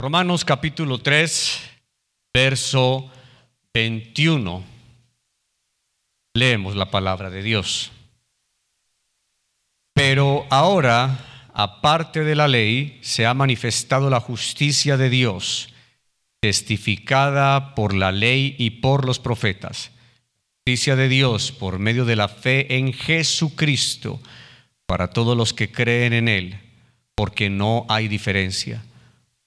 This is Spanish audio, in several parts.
Romanos capítulo 3, verso 21. Leemos la palabra de Dios. Pero ahora, aparte de la ley, se ha manifestado la justicia de Dios, testificada por la ley y por los profetas. Justicia de Dios por medio de la fe en Jesucristo para todos los que creen en Él, porque no hay diferencia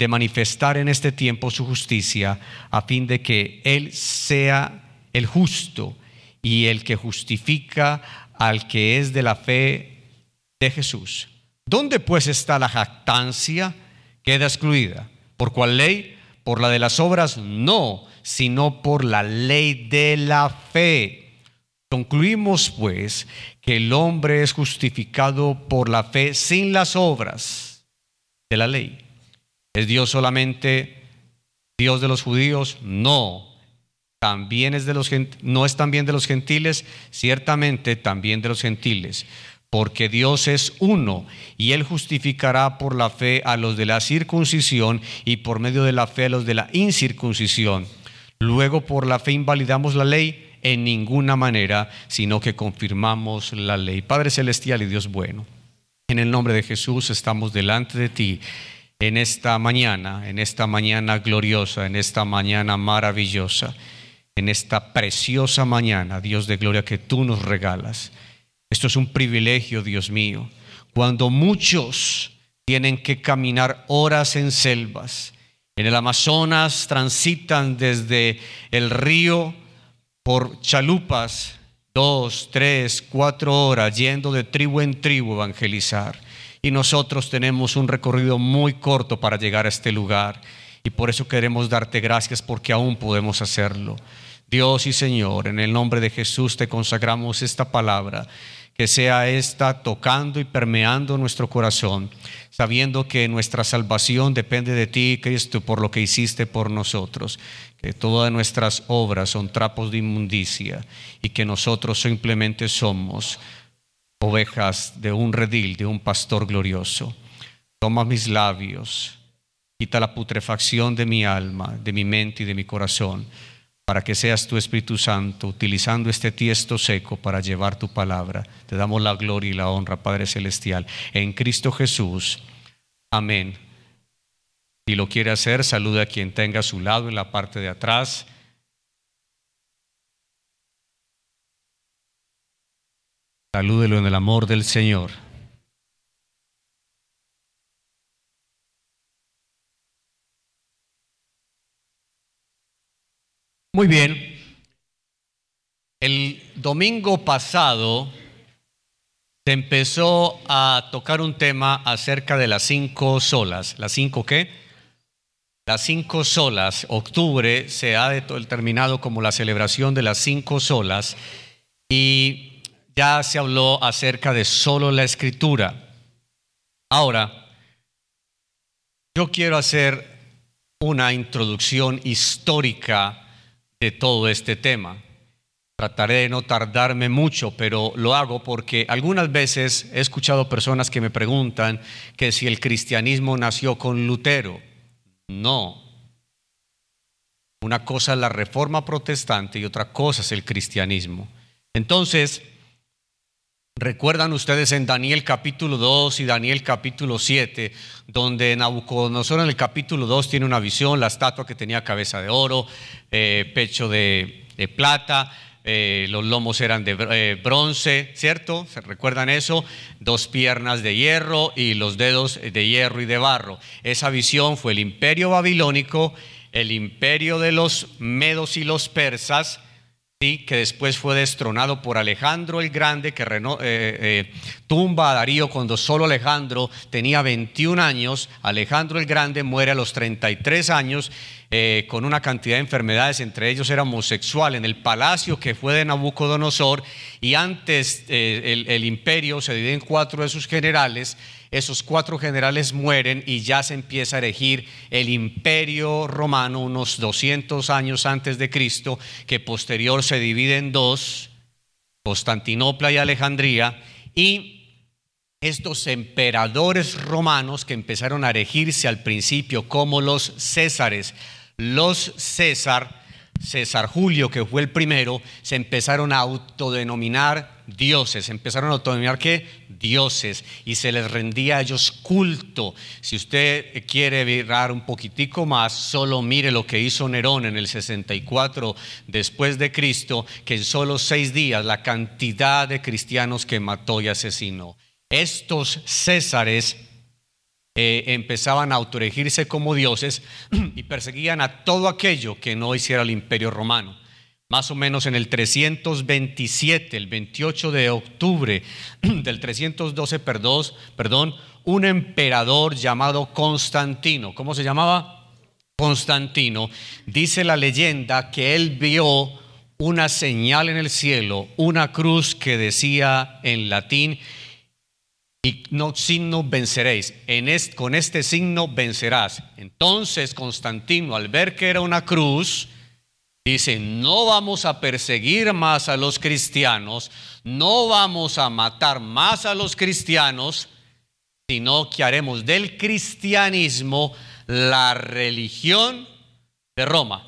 de manifestar en este tiempo su justicia, a fin de que Él sea el justo y el que justifica al que es de la fe de Jesús. ¿Dónde pues está la jactancia? Queda excluida. ¿Por cuál ley? ¿Por la de las obras? No, sino por la ley de la fe. Concluimos pues que el hombre es justificado por la fe sin las obras de la ley. ¿Es Dios solamente Dios de los judíos? No. También es de los no es también de los gentiles, ciertamente también de los gentiles, porque Dios es uno y él justificará por la fe a los de la circuncisión y por medio de la fe a los de la incircuncisión. Luego por la fe invalidamos la ley en ninguna manera, sino que confirmamos la ley. Padre celestial y Dios bueno, en el nombre de Jesús estamos delante de ti en esta mañana, en esta mañana gloriosa, en esta mañana maravillosa, en esta preciosa mañana, Dios de gloria, que tú nos regalas. Esto es un privilegio, Dios mío, cuando muchos tienen que caminar horas en selvas. En el Amazonas transitan desde el río por chalupas, dos, tres, cuatro horas, yendo de tribu en tribu a evangelizar y nosotros tenemos un recorrido muy corto para llegar a este lugar y por eso queremos darte gracias porque aún podemos hacerlo. Dios y Señor, en el nombre de Jesús te consagramos esta palabra, que sea esta tocando y permeando nuestro corazón, sabiendo que nuestra salvación depende de ti, Cristo, por lo que hiciste por nosotros, que todas nuestras obras son trapos de inmundicia y que nosotros simplemente somos ovejas de un redil, de un pastor glorioso. Toma mis labios, quita la putrefacción de mi alma, de mi mente y de mi corazón, para que seas tu Espíritu Santo utilizando este tiesto seco para llevar tu palabra. Te damos la gloria y la honra, Padre Celestial, en Cristo Jesús. Amén. Si lo quiere hacer, saluda a quien tenga a su lado en la parte de atrás. Salúdelo en el amor del Señor. Muy bien. El domingo pasado se empezó a tocar un tema acerca de las cinco solas. ¿Las cinco qué? Las cinco solas. Octubre se ha determinado como la celebración de las cinco solas. Y ya se habló acerca de solo la escritura. Ahora, yo quiero hacer una introducción histórica de todo este tema. Trataré de no tardarme mucho, pero lo hago porque algunas veces he escuchado personas que me preguntan que si el cristianismo nació con Lutero. No. Una cosa es la reforma protestante y otra cosa es el cristianismo. Entonces, Recuerdan ustedes en Daniel capítulo 2 y Daniel capítulo 7, donde Nabucodonosor en el capítulo 2 tiene una visión, la estatua que tenía cabeza de oro, eh, pecho de, plata, eh, los lomos eran de eh, bronce, ¿cierto? ¿Se recuerdan eso? Dos piernas de hierro y los dedos de hierro y de barro. Esa visión fue el imperio babilónico, el imperio de los medos y los persas, que después fue destronado por Alejandro el Grande, que eh, eh, tumba a Darío cuando solo Alejandro tenía 21 años. Alejandro el Grande muere a los 33 años eh, con una cantidad de enfermedades, entre ellos era homosexual, en el palacio que fue de Nabucodonosor, y antes el, el imperio se divide en cuatro de sus generales esos cuatro generales mueren y ya se empieza a erigir el imperio romano unos 200 años antes de Cristo, que posterior se divide en dos, Constantinopla y Alejandría, y estos emperadores romanos que empezaron a erigirse al principio como los Césares, los César, César Julio, que fue el primero, se empezaron a autodenominar dioses, empezaron a autodenominar qué? Dioses, y se les rendía a ellos culto. Si usted quiere mirar un poquitico más, solo mire lo que hizo Nerón en el 64 después de Cristo, que en solo seis días la cantidad de cristianos que mató y asesinó. Estos césares eh, empezaban a autorregirse como dioses y perseguían a todo aquello que no hiciera el imperio romano. Más o menos en el 327, el 28 de octubre del 312, perdón, un emperador llamado Constantino, ¿cómo se llamaba? Constantino, dice la leyenda que él vio una señal en el cielo, una cruz que decía en latín, y no signo venceréis. En con este signo vencerás. Entonces Constantino, al ver que era una cruz, dice, no vamos a perseguir más a los cristianos, no vamos a matar más a los cristianos, sino que haremos del cristianismo la religión de Roma.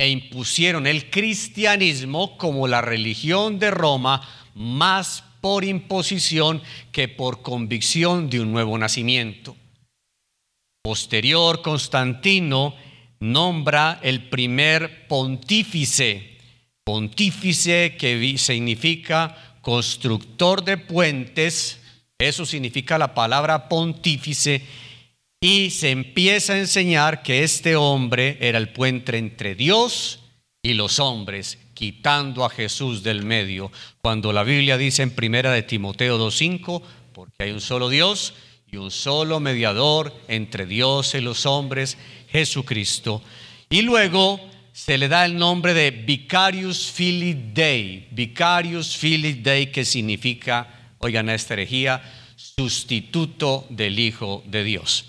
E impusieron el cristianismo como la religión de Roma más por imposición que por convicción de un nuevo nacimiento. Posterior, Constantino nombra el primer pontífice, pontífice que significa constructor de puentes, eso significa la palabra pontífice, y se empieza a enseñar que este hombre era el puente entre Dios y los hombres, quitando a Jesús del medio. Cuando la Biblia dice en primera de Timoteo 2:5, porque hay un solo Dios y un solo mediador entre Dios y los hombres, Jesucristo. Y luego se le da el nombre de Vicarius Filii Dei, Vicarius Filii Dei que significa, oigan esta herejía, sustituto del Hijo de Dios.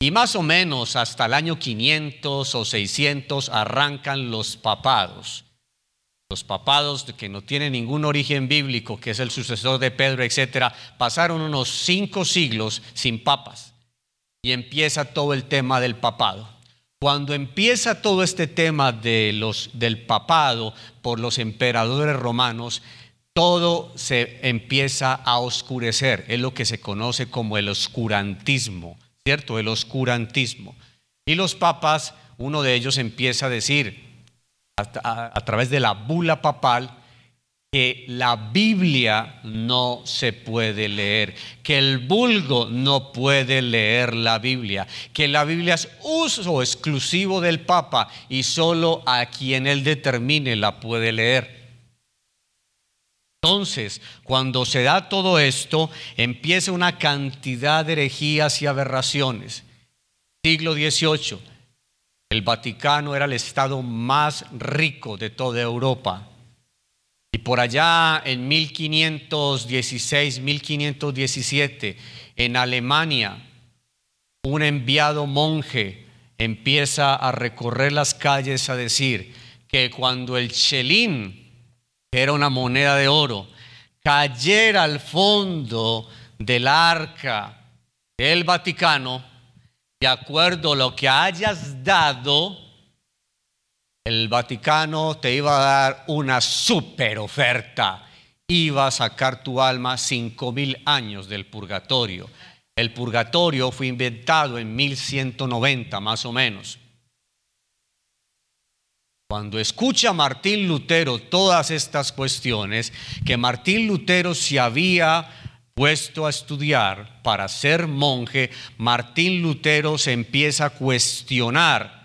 Y más o menos hasta el año 500 o 600 arrancan los papados los papados que no tienen ningún origen bíblico, que es el sucesor de Pedro, etcétera, pasaron unos cinco siglos sin papas y empieza todo el tema del papado. Cuando empieza todo este tema de los, del papado por los emperadores romanos, todo se empieza a oscurecer. Es lo que se conoce como el oscurantismo, ¿cierto? El oscurantismo. Y los papas, uno de ellos empieza a decir, a, través de la bula papal que la Biblia no se puede leer, que el vulgo no puede leer la Biblia, que la Biblia es uso exclusivo del Papa y solo a quien él determine la puede leer. Entonces, cuando se da todo esto, empieza una cantidad de herejías y aberraciones. Siglo XVIII el Vaticano era el estado más rico de toda Europa. Y por allá en 1516, 1517, en Alemania, un enviado monje empieza a recorrer las calles a decir que cuando el chelín, que era una moneda de oro, cayera al fondo del arca del Vaticano, de acuerdo a lo que hayas dado, el Vaticano te iba a dar una super oferta. Iba a sacar tu alma cinco mil años del purgatorio. El purgatorio fue inventado en 1190 más o menos. Cuando escucha Martín Lutero todas estas cuestiones, que Martín Lutero se había puesto a estudiar para ser monje, Martín Lutero se empieza a cuestionar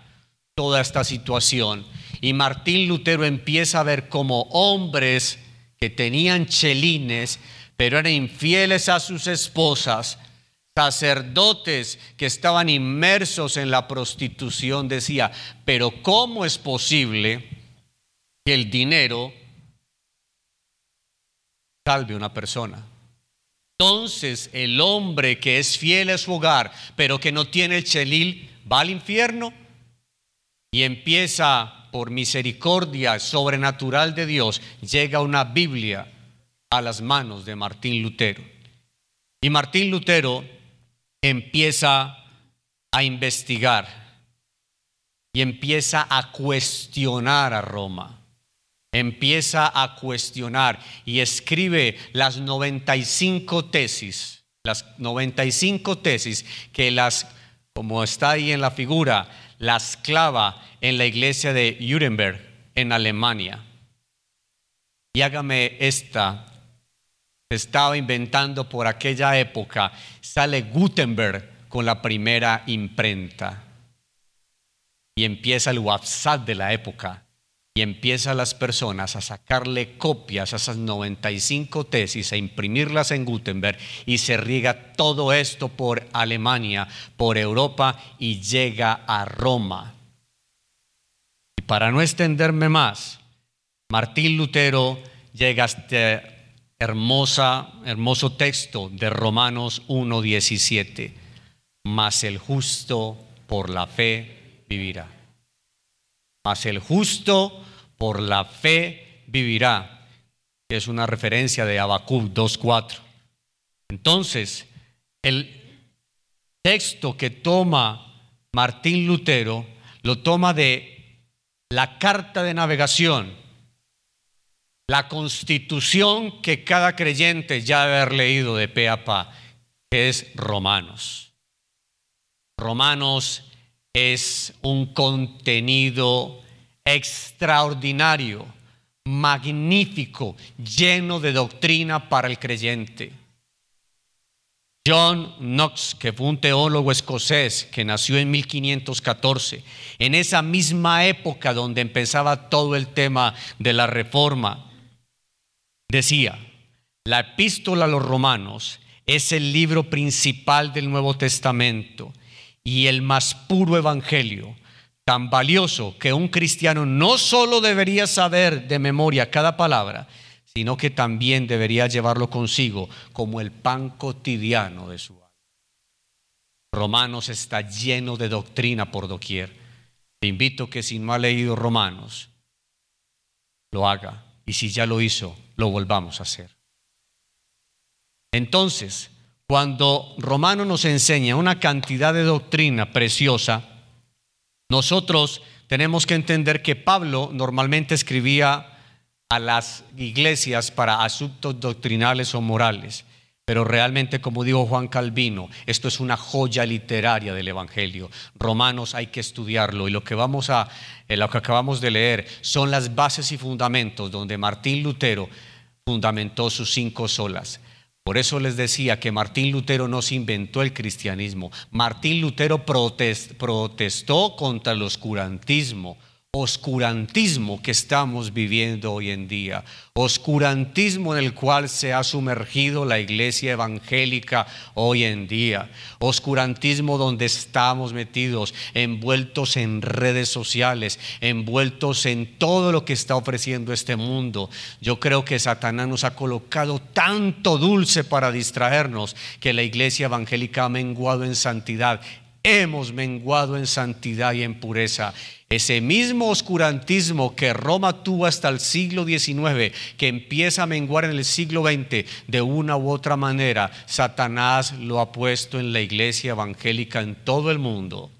toda esta situación Y Martín Lutero empieza a ver como hombres que tenían chelines, pero eran infieles a sus esposas, sacerdotes que estaban inmersos en la prostitución, decía, pero ¿cómo es posible que el dinero salve a una persona? Entonces el hombre que es fiel a su hogar, pero que no tiene el chelil, va al infierno y empieza por misericordia sobrenatural de Dios, llega una Biblia a las manos de Martín Lutero. Y Martín Lutero empieza a investigar y empieza a cuestionar a Roma. Empieza a cuestionar y escribe las 95 tesis, las 95 tesis que las, como está ahí en la figura, las clava en la iglesia de Nuremberg, en Alemania. Y hágame esta estaba inventando por aquella época, sale Gutenberg con la primera imprenta. Y empieza el WhatsApp de la época. Y empiezan las personas a sacarle copias a esas 95 tesis, a imprimirlas en Gutenberg y se riega todo esto por Alemania, por Europa y llega a Roma. Y para no extenderme más, Martín Lutero llega hasta hermosa, hermoso texto de Romanos 1.17. Mas el justo por la fe vivirá. Mas el justo por la fe vivirá. Es una referencia de Habacuc 2.4. Entonces, el texto que toma Martín Lutero lo toma de la carta de navegación la constitución que cada creyente ya debe haber leído de pe pa, que es Romanos. Romanos es un contenido extraordinario, magnífico, lleno de doctrina para el creyente. John Knox, que fue un teólogo escocés que nació en 1514, en esa misma época donde empezaba todo el tema de la reforma, decía, la epístola a los romanos es el libro principal del Nuevo Testamento y el más puro evangelio, tan valioso que un cristiano no solo debería saber de memoria cada palabra, sino que también debería llevarlo consigo como el pan cotidiano de su alma. Romanos está lleno de doctrina por doquier. Te invito que si no ha leído Romanos, lo haga. Y si ya lo hizo, lo volvamos a hacer. Entonces, cuando Romano nos enseña una cantidad de doctrina preciosa, nosotros tenemos que entender que Pablo normalmente escribía a las iglesias para asuntos doctrinales o morales. Pero realmente, como dijo Juan Calvino, esto es una joya literaria del Evangelio. Romanos hay que estudiarlo y lo que vamos a, eh, lo que acabamos de leer son las bases y fundamentos donde Martín Lutero fundamentó sus cinco solas. Por eso les decía que Martín Lutero no se inventó el cristianismo. Martín Lutero protestó contra el oscurantismo oscurantismo que estamos viviendo hoy en día, oscurantismo en el cual se ha sumergido la iglesia evangélica hoy en día, oscurantismo donde estamos metidos, envueltos en redes sociales, envueltos en todo lo que está ofreciendo este mundo. Yo creo que Satanás nos ha colocado tanto dulce para distraernos que la iglesia evangélica ha menguado en santidad. Hemos menguado en santidad y en pureza. Ese mismo oscurantismo que Roma tuvo hasta el siglo XIX, que empieza a menguar en el siglo XX, de una u otra manera, Satanás lo ha puesto en la iglesia evangélica en todo el mundo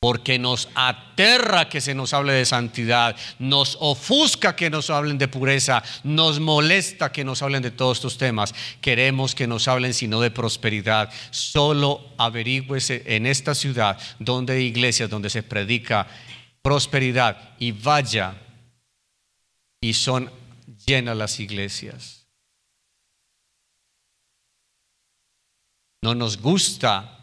porque nos aterra que se nos hable de santidad, nos ofusca que nos hablen de pureza, nos molesta que nos hablen de todos estos temas. Queremos que nos hablen sino de prosperidad. Solo averigüese en esta ciudad donde hay iglesias donde se predica prosperidad y vaya y son llenas las iglesias. No nos gusta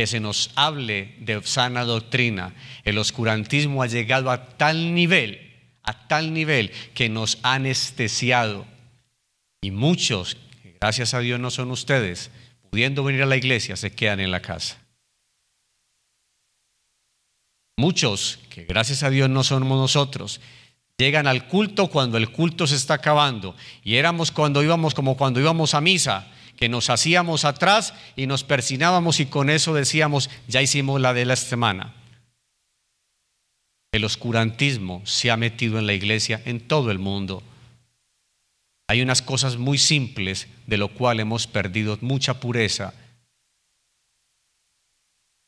que se nos hable de sana doctrina. El oscurantismo ha llegado a tal nivel, a tal nivel que nos ha anestesiado. Y muchos, gracias a Dios no son ustedes, pudiendo venir a la iglesia, se quedan en la casa. Muchos, que gracias a Dios no somos nosotros, llegan al culto cuando el culto se está acabando. Y éramos cuando íbamos como cuando íbamos a misa, que nos hacíamos atrás y nos persinábamos y con eso decíamos, ya hicimos la de la semana. El oscurantismo se ha metido en la iglesia en todo el mundo. Hay unas cosas muy simples de lo cual hemos perdido mucha pureza.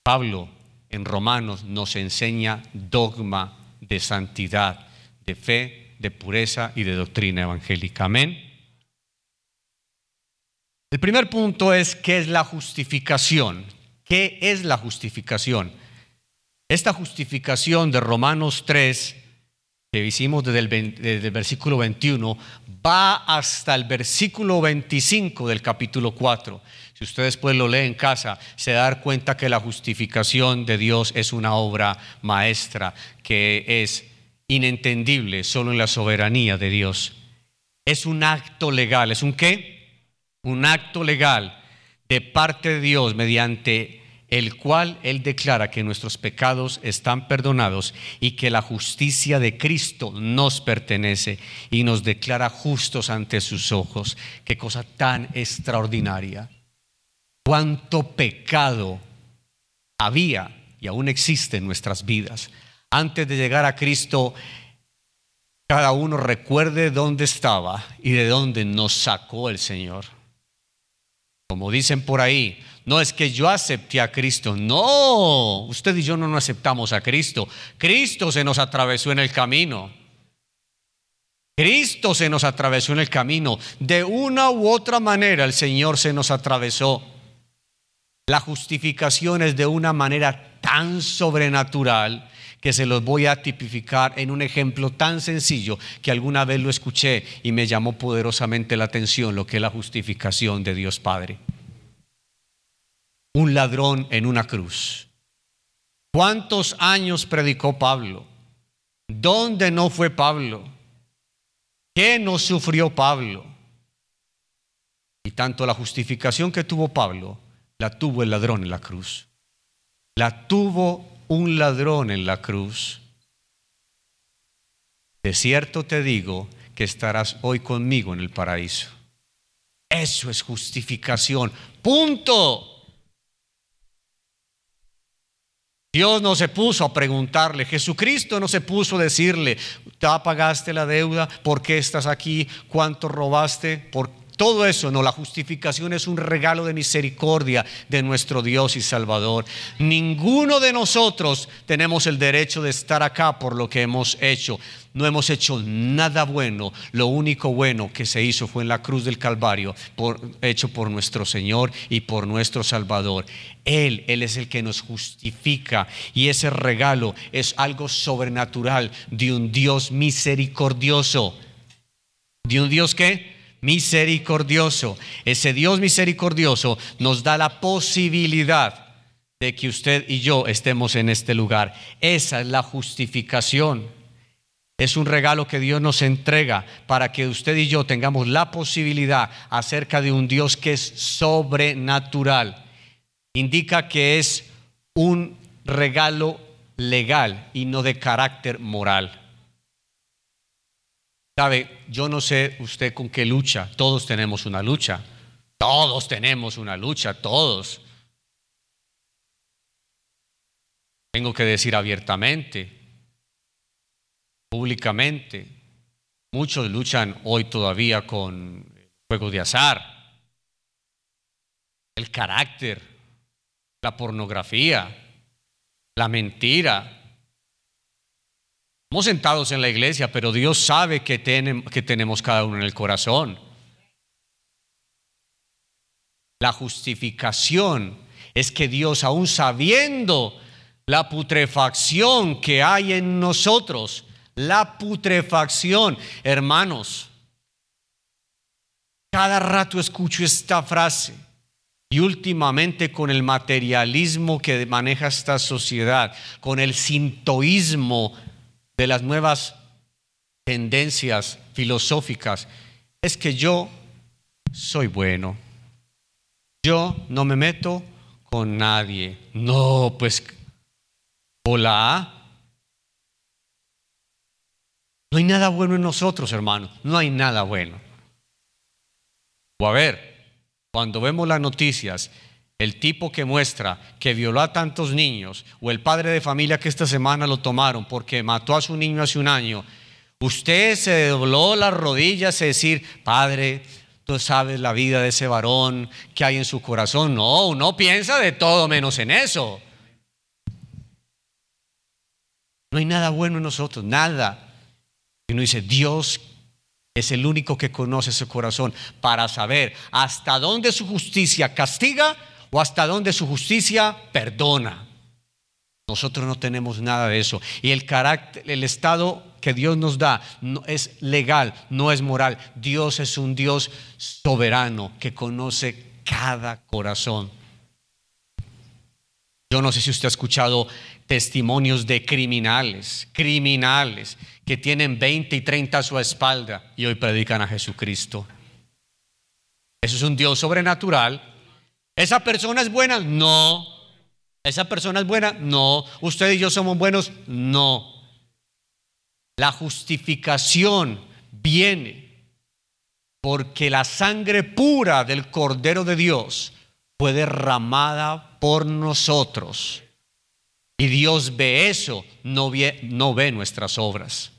Pablo en Romanos nos enseña dogma de santidad, de fe, de pureza y de doctrina evangélica. Amén. El primer punto es qué es la justificación. ¿Qué es la justificación? Esta justificación de Romanos 3, que hicimos desde el, versículo 21, va hasta el versículo 25 del capítulo 4. Si ustedes pues lo leen en casa, se dan cuenta que la justificación de Dios es una obra maestra que es inentendible solo en la soberanía de Dios. Es un acto legal, ¿es un qué? Un acto legal de parte de Dios mediante el cual Él declara que nuestros pecados están perdonados y que la justicia de Cristo nos pertenece y nos declara justos ante sus ojos. Qué cosa tan extraordinaria. Cuánto pecado había y aún existe en nuestras vidas. Antes de llegar a Cristo, cada uno recuerde dónde estaba y de dónde nos sacó el Señor. Como dicen por ahí, no es que yo acepté a Cristo, no, usted y yo no nos aceptamos a Cristo. Cristo se nos atravesó en el camino. Cristo se nos atravesó en el camino. De una u otra manera el Señor se nos atravesó. La justificación es de una manera tan sobrenatural que se los voy a tipificar en un ejemplo tan sencillo que alguna vez lo escuché y me llamó poderosamente la atención lo que es la justificación de Dios Padre. Un ladrón en una cruz. ¿Cuántos años predicó Pablo? ¿Dónde no fue Pablo? ¿Qué no sufrió Pablo? Y tanto la justificación que tuvo Pablo, la tuvo el ladrón en la cruz. La tuvo un ladrón en la cruz, de cierto te digo que estarás hoy conmigo en el paraíso. Eso es justificación. Punto. Dios no se puso a preguntarle, Jesucristo no se puso a decirle, ¿ya pagaste la deuda? ¿Por qué estás aquí? ¿Cuánto robaste? ¿Por todo eso, no, la justificación es un regalo de misericordia de nuestro Dios y Salvador. Ninguno de nosotros tenemos el derecho de estar acá por lo que hemos hecho. No hemos hecho nada bueno. Lo único bueno que se hizo fue en la cruz del Calvario, hecho por nuestro Señor y por nuestro Salvador. Él, Él es el que nos justifica y ese regalo es algo sobrenatural de un Dios misericordioso. ¿De un Dios que misericordioso. Ese Dios misericordioso nos da la posibilidad de que usted y yo estemos en este lugar. Esa es la justificación. Es un regalo que Dios nos entrega para que usted y yo tengamos la posibilidad acerca de un Dios que es sobrenatural. Indica que es un regalo legal y no de carácter moral. Sabe, yo no sé usted con qué lucha, todos tenemos una lucha, todos tenemos una lucha, todos. Tengo que decir abiertamente, públicamente, muchos luchan hoy todavía con juegos de azar, el carácter, la pornografía, la mentira, Estamos sentados en la iglesia, pero Dios sabe que, que tenemos cada uno en el corazón. La justificación es que Dios, aún sabiendo la putrefacción que hay en nosotros, la putrefacción, hermanos, cada rato escucho esta frase, y últimamente con el materialismo que maneja esta sociedad, con el sintoísmo de las nuevas tendencias filosóficas, es que yo soy bueno. Yo no me meto con nadie. No, pues, hola. No hay nada bueno en nosotros, hermano. No hay nada bueno. O a ver, cuando vemos las noticias, el tipo que muestra que violó a tantos niños, o el padre de familia que esta semana lo tomaron porque mató a su niño hace un año, usted se dobló las rodillas y decir, padre, tú sabes la vida de ese varón que hay en su corazón. No, uno piensa de todo menos en eso. No hay nada bueno en nosotros, nada. Y uno dice, Dios es el único que conoce ese corazón para saber hasta dónde su justicia castiga o hasta dónde su justicia perdona. Nosotros no tenemos nada de eso. Y el carácter, el estado que Dios nos da no es legal, no es moral. Dios es un Dios soberano que conoce cada corazón. Yo no sé si usted ha escuchado testimonios de criminales, criminales que tienen 20 y 30 a su espalda y hoy predican a Jesucristo. Eso es un Dios sobrenatural. ¿Esa persona es buena? No. ¿Esa persona es buena? No. ¿Usted y yo somos buenos? No. La justificación viene porque la sangre pura del Cordero de Dios fue derramada por nosotros y Dios ve eso, no ve, no ve nuestras obras.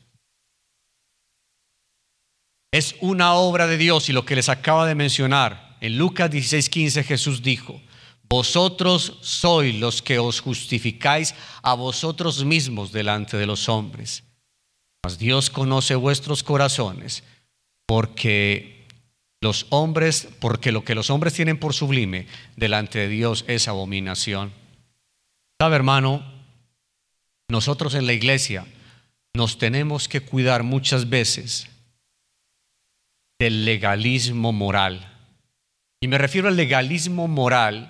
Es una obra de Dios y lo que les acaba de mencionar. En Lucas 16:15 Jesús dijo, vosotros sois los que os justificáis a vosotros mismos delante de los hombres. Mas Dios conoce vuestros corazones porque los hombres, porque lo que los hombres tienen por sublime delante de Dios es abominación. ¿Sabe, hermano? Nosotros en la iglesia nos tenemos que cuidar muchas veces del legalismo moral. Y me refiero al legalismo moral,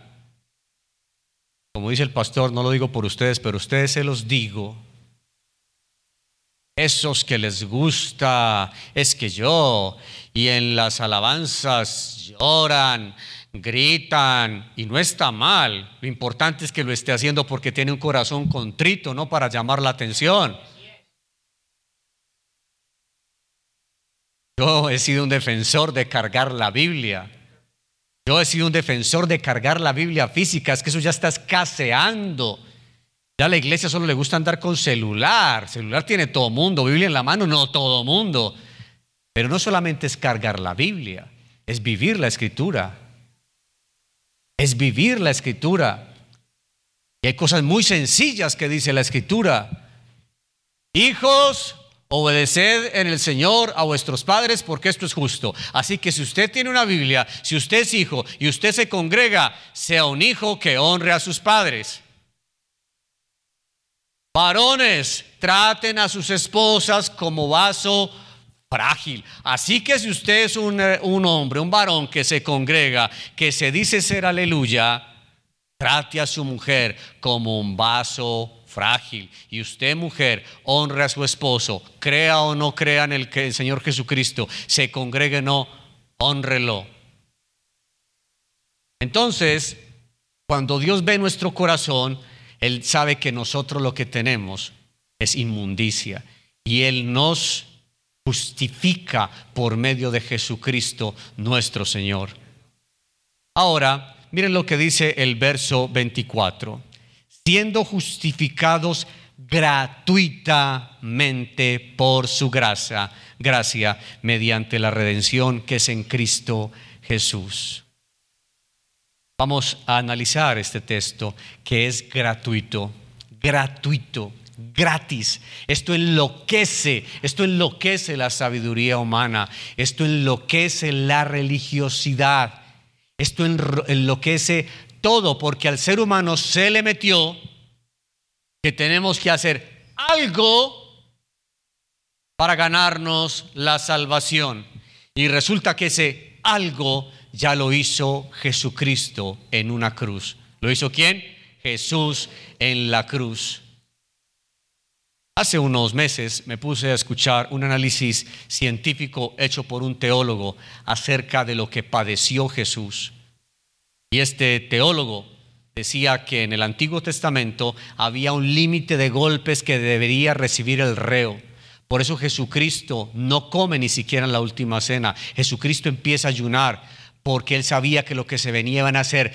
como dice el pastor, no lo digo por ustedes, pero ustedes se los digo. Esos que les gusta, es que yo, y en las alabanzas lloran, gritan y no está mal. Lo importante es que lo esté haciendo porque tiene un corazón contrito, no para llamar la atención. Yo he sido un defensor de cargar la Biblia. Yo he sido un defensor de cargar la Biblia física. Es que eso ya está escaseando. Ya a la iglesia solo le gusta andar con celular. Celular tiene todo mundo. Biblia en la mano, no todo mundo. Pero no solamente es cargar la Biblia, es vivir la escritura es vivir la escritura. Y hay cosas muy sencillas que dice la escritura. Hijos, obedeced en el Señor a vuestros padres porque esto es justo. Así que si usted tiene una Biblia, si usted es hijo y usted se congrega, sea un hijo que honre a sus padres. Varones, traten a sus esposas como vaso frágil. Así que si usted es un, eh, hombre, un varón que se congrega, que se dice ser aleluya, trate a su mujer como un vaso frágil. Y usted, mujer, honre a su esposo, crea o no crea en el, que el Señor Jesucristo, se congregue o no, honrelo. Entonces, cuando Dios ve nuestro corazón, Él sabe que nosotros lo que tenemos es inmundicia. Y Él nos justifica por medio de Jesucristo nuestro Señor. Ahora, miren lo que dice el verso 24. Siendo justificados gratuitamente por su gracia, gracia mediante la redención que es en Cristo Jesús. Vamos a analizar este texto que es gratuito, gratuito gratis. Esto enloquece, esto enloquece la sabiduría humana, esto enloquece la religiosidad, esto enloquece todo, porque al ser humano se le metió que tenemos que hacer algo para ganarnos la salvación. Y resulta que ese algo ya lo hizo Jesucristo en una cruz. ¿Lo hizo quién? Jesús en la cruz. Hace unos meses me puse a escuchar un análisis científico hecho por un teólogo acerca de lo que padeció Jesús. Y este teólogo decía que en el Antiguo Testamento había un límite de golpes que debería recibir el reo. Por eso Jesucristo no come ni siquiera en la última cena. Jesucristo empieza a ayunar porque él sabía que lo que se venía a hacer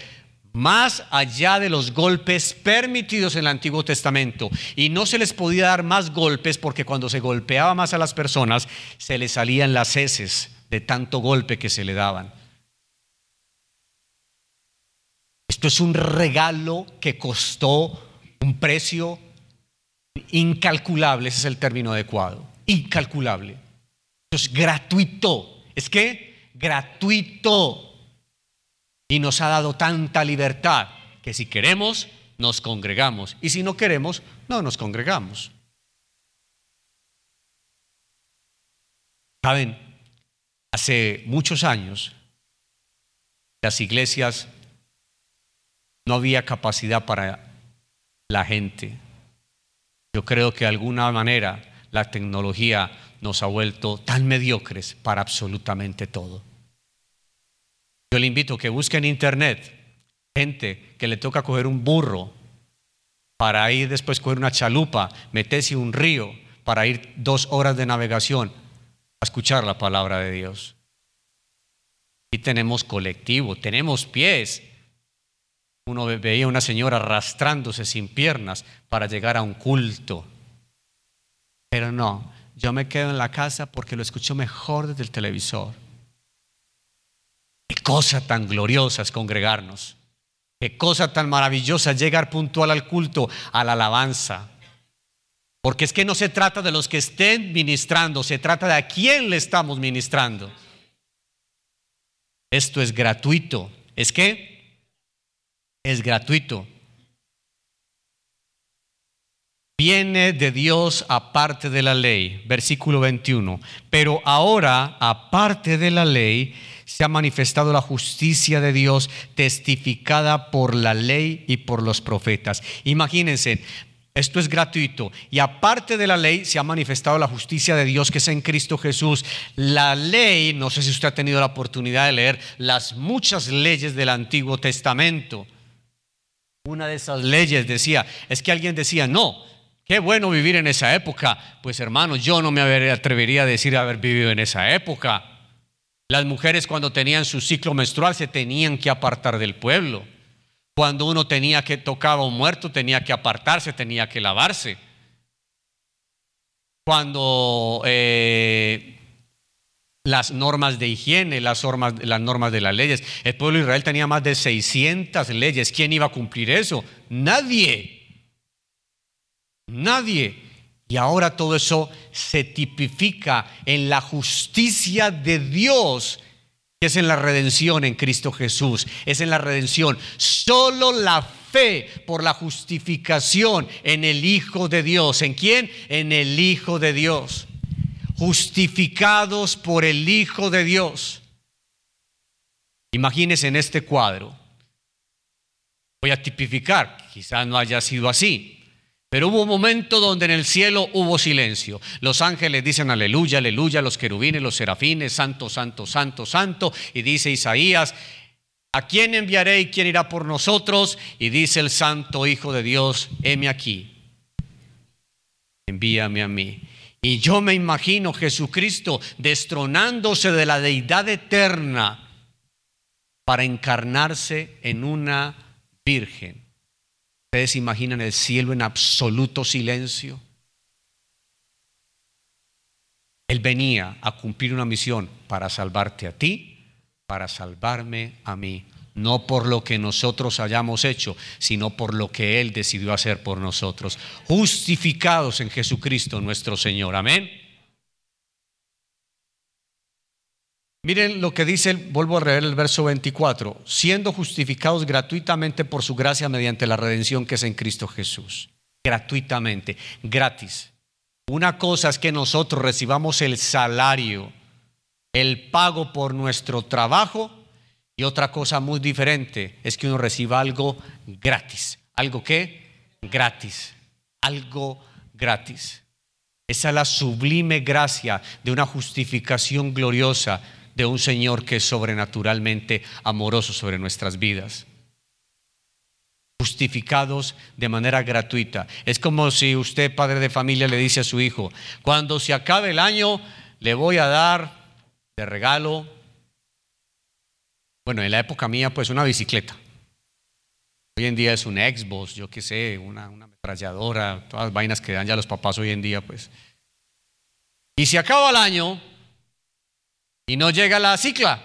más allá de los golpes permitidos en el Antiguo Testamento. Y no se les podía dar más golpes porque cuando se golpeaba más a las personas se les salían las heces de tanto golpe que se le daban. Esto es un regalo que costó un precio incalculable, ese es el término adecuado, incalculable. Esto es gratuito. ¿Es que? Gratuito. Y nos ha dado tanta libertad que si queremos, nos congregamos. Y si no queremos, no nos congregamos. Saben, hace muchos años las iglesias no había capacidad para la gente. Yo creo que de alguna manera la tecnología nos ha vuelto tan mediocres para absolutamente todo. Yo le invito a que busque en internet gente que le toca coger un burro para ir después coger una chalupa, meterse un río para ir dos horas de navegación a escuchar la palabra de Dios. Y tenemos colectivo, tenemos pies, uno veía a una señora arrastrándose sin piernas para llegar a un culto. Pero no, yo me quedo en la casa porque lo escucho mejor desde el televisor. Qué cosa tan gloriosa es congregarnos. Qué cosa tan maravillosa llegar puntual al culto, a la alabanza. Porque es que no se trata de los que estén ministrando, se trata de a quién le estamos ministrando. Esto es gratuito. ¿Es que es gratuito. Viene de Dios aparte de la ley, versículo 21. Pero ahora, aparte de la ley, se ha manifestado la justicia de Dios testificada por la ley y por los profetas. Imagínense, esto es gratuito. Y aparte de la ley se ha manifestado la justicia de Dios que es en Cristo Jesús. La ley, no sé si usted ha tenido la oportunidad de leer las muchas leyes del Antiguo Testamento. Una de esas leyes decía, es que alguien decía, no, qué bueno vivir en esa época. Pues hermano, yo no me atrevería a decir haber vivido en esa época. Las mujeres cuando tenían su ciclo menstrual se tenían que apartar del pueblo. Cuando uno tenía que tocar a un muerto tenía que apartarse, tenía que lavarse. Cuando eh, las normas de higiene, las normas, las normas de las leyes. El pueblo de Israel tenía más de 600 leyes. ¿Quién iba a cumplir eso? Nadie. Nadie. Y ahora todo eso se tipifica en la justicia de Dios, que es en la redención en Cristo Jesús. Es en la redención. Solo la fe por la justificación en el Hijo de Dios. ¿En quién? En el Hijo de Dios justificados por el Hijo de Dios. Imagínense en este cuadro. Voy a tipificar, quizás no haya sido así, pero hubo un momento donde en el cielo hubo silencio. Los ángeles dicen aleluya, aleluya, los querubines, los serafines, santo, santo, santo, santo. Y dice Isaías, ¿a quién enviaré y quién irá por nosotros? Y dice el santo Hijo de Dios, heme aquí, envíame a mí. Y yo me imagino Jesucristo destronándose de la deidad eterna para encarnarse en una virgen. ¿Ustedes imaginan el cielo en absoluto silencio? Él venía a cumplir una misión para salvarte a ti, para salvarme a mí no por lo que nosotros hayamos hecho, sino por lo que Él decidió hacer por nosotros, justificados en Jesucristo nuestro Señor. Amén. Miren lo que dice, vuelvo a leer el verso 24, siendo justificados gratuitamente por su gracia mediante la redención que es en Cristo Jesús. Gratuitamente, gratis. Una cosa es que nosotros recibamos el salario, el pago por nuestro trabajo, Y otra cosa muy diferente es que uno reciba algo gratis. ¿Algo qué? Gratis. Algo gratis. Esa es la sublime gracia de una justificación gloriosa de un Señor que es sobrenaturalmente amoroso sobre nuestras vidas. Justificados de manera gratuita. Es como si usted, padre de familia, le dice a su hijo, cuando se acabe el año, le voy a dar de regalo bueno, en la época mía, pues una bicicleta. Hoy en día es un Xbox, yo qué sé, una, una ametralladora, todas las vainas que dan ya los papás hoy en día, pues. Y se acaba el año y no llega la cicla.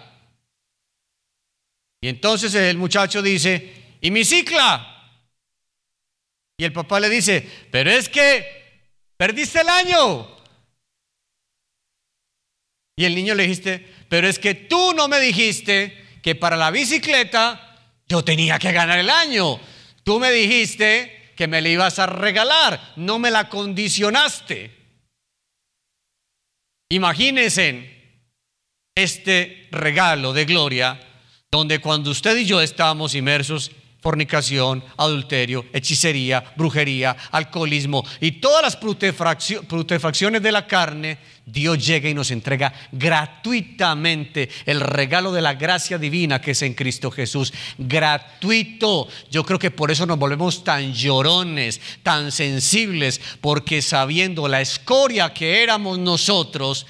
Y entonces el muchacho dice, ¿y mi cicla? Y el papá le dice, pero es que perdiste el año. Y el niño le dijiste, pero es que tú no me dijiste que para la bicicleta yo tenía que ganar el año. Tú me dijiste que me la ibas a regalar, no me la condicionaste. Imagínense este regalo de gloria donde cuando usted y yo estábamos inmersos fornicación, adulterio, hechicería, brujería, alcoholismo y todas las putefacciones de la carne, Dios llega y nos entrega gratuitamente el regalo de la gracia divina que es en Cristo Jesús. Gratuito. Yo creo que por eso nos volvemos tan llorones, tan sensibles, porque sabiendo la escoria que éramos nosotros,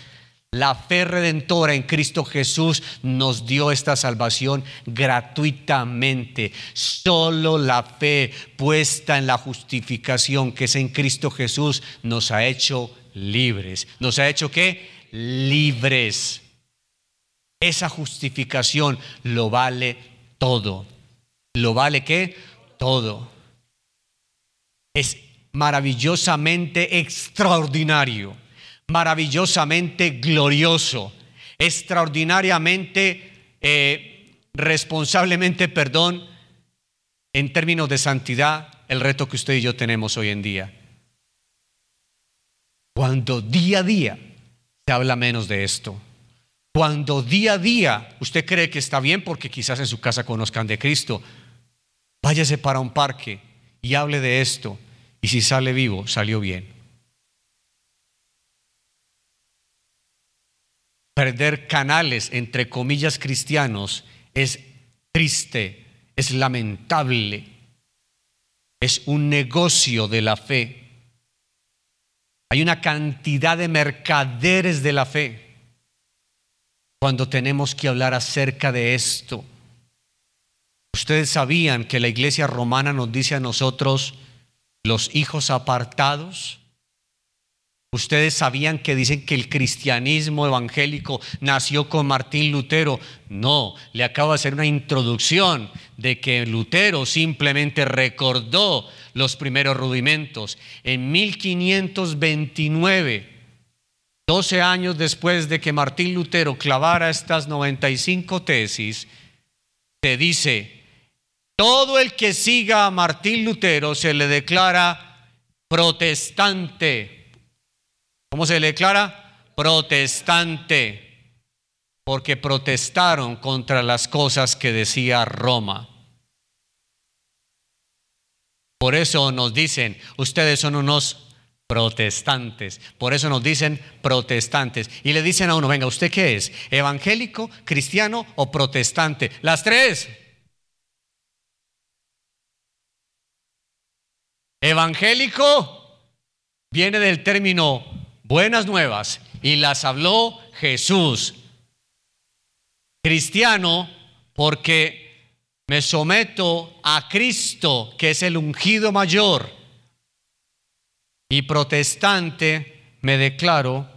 la fe redentora en Cristo Jesús nos dio esta salvación gratuitamente. Solo la fe puesta en la justificación que es en Cristo Jesús nos ha hecho libres. ¿Nos ha hecho qué? Libres. Esa justificación lo vale todo. ¿Lo vale qué? Todo. Es maravillosamente extraordinario maravillosamente glorioso, extraordinariamente, eh, responsablemente, perdón, en términos de santidad, el reto que usted y yo tenemos hoy en día. Cuando día a día se habla menos de esto, cuando día a día usted cree que está bien porque quizás en su casa conozcan de Cristo, váyase para un parque y hable de esto. Y si sale vivo, salió bien. Perder canales, entre comillas, cristianos es triste, es lamentable, es un negocio de la fe. Hay una cantidad de mercaderes de la fe cuando tenemos que hablar acerca de esto. Ustedes sabían que la iglesia romana nos dice a nosotros los hijos apartados. Ustedes sabían que dicen que el cristianismo evangélico nació con Martín Lutero. No, le acabo de hacer una introducción de que Lutero simplemente recordó los primeros rudimentos. En 1529, 12 años después de que Martín Lutero clavara estas 95 tesis, se dice, todo el que siga a Martín Lutero se le declara protestante ¿Cómo se le declara? Protestante, porque protestaron contra las cosas que decía Roma. Por eso nos dicen, ustedes son unos protestantes. Por eso nos dicen protestantes. Y le dicen a uno, venga, ¿usted qué es? ¿Evangélico, cristiano o protestante? Las tres. Evangélico viene del término buenas nuevas y las habló Jesús. Cristiano porque me someto a Cristo, que es el ungido mayor. Y protestante me declaro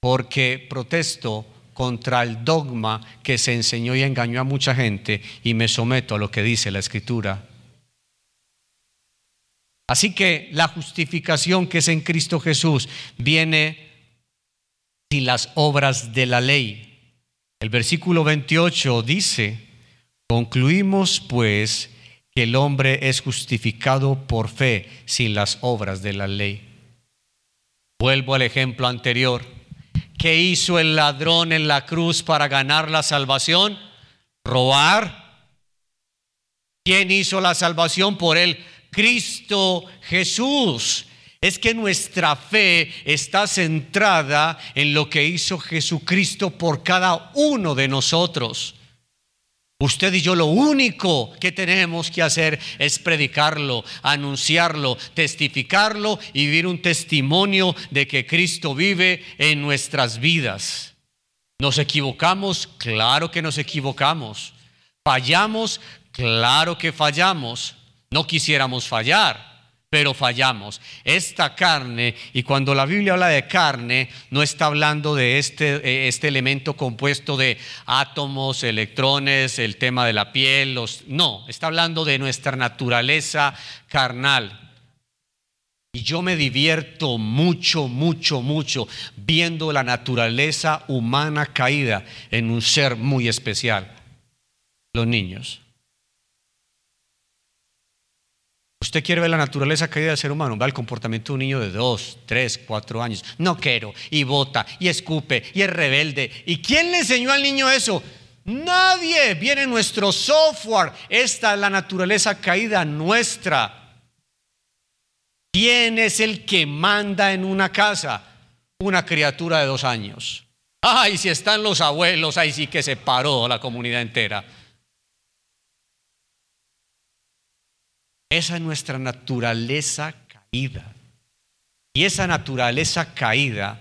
porque protesto contra el dogma que se enseñó y engañó a mucha gente y me someto a lo que dice la escritura. Así que la justificación que es en Cristo Jesús viene sin las obras de la ley. El versículo 28 dice, concluimos pues que el hombre es justificado por fe sin las obras de la ley. Vuelvo al ejemplo anterior. ¿Qué hizo el ladrón en la cruz para ganar la salvación? robar. ¿Quién hizo la salvación por él? Cristo Jesús. Es que nuestra fe está centrada en lo que hizo Jesucristo por cada uno de nosotros. Usted y yo lo único que tenemos que hacer es predicarlo, anunciarlo, testificarlo y vivir un testimonio de que Cristo vive en nuestras vidas. ¿Nos equivocamos? Claro que nos equivocamos. ¿Fallamos? Claro que fallamos. No quisiéramos fallar pero fallamos. Esta carne, y cuando la Biblia habla de carne, no está hablando de este, eh, este elemento compuesto de átomos, electrones, el tema de la piel, los, no, está hablando de nuestra naturaleza carnal. Y yo me divierto mucho, mucho, mucho viendo la naturaleza humana caída en un ser muy especial, los niños. Usted quiere ver la naturaleza caída del ser humano, va el comportamiento de un niño de dos, tres, cuatro años. No quiero, y vota, y escupe, y es rebelde. ¿Y quién le enseñó al niño eso? Nadie. Viene nuestro software. Esta es la naturaleza caída nuestra. ¿Quién es el que manda en una casa? Una criatura de dos años. Ay, si están los abuelos, ahí sí que se paró la comunidad entera. Esa es nuestra naturaleza caída. Y esa naturaleza caída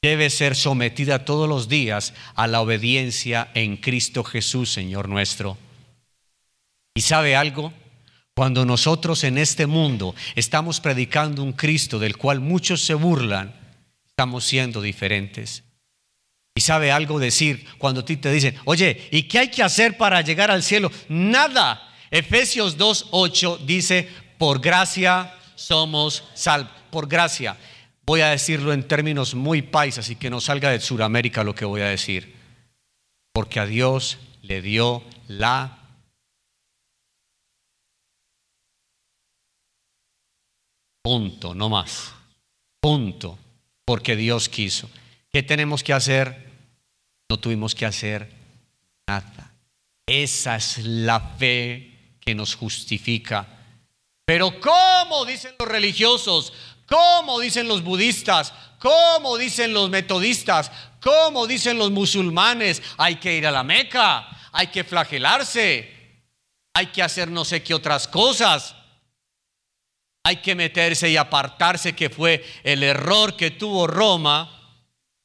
debe ser sometida todos los días a la obediencia en Cristo Jesús, Señor nuestro. ¿Y sabe algo? Cuando nosotros en este mundo estamos predicando un Cristo del cual muchos se burlan, estamos siendo diferentes. ¿Y sabe algo decir cuando a ti te dicen, oye, ¿y qué hay que hacer para llegar al cielo? Nada. Efesios 2.8 dice, por gracia somos salvos, por gracia. Voy a decirlo en términos muy paisas y que no salga de Sudamérica lo que voy a decir. Porque a Dios le dio la Punto, no más. Punto. Porque Dios quiso. ¿Qué tenemos que hacer? No tuvimos que hacer nada. Esa es la fe que nos justifica. Pero ¿cómo dicen los religiosos? ¿Cómo dicen los budistas? ¿Cómo dicen los metodistas? ¿Cómo dicen los musulmanes? Hay que ir a la Meca, hay que flagelarse, hay que hacer no sé qué otras cosas. Hay que meterse y apartarse, que fue el error que tuvo Roma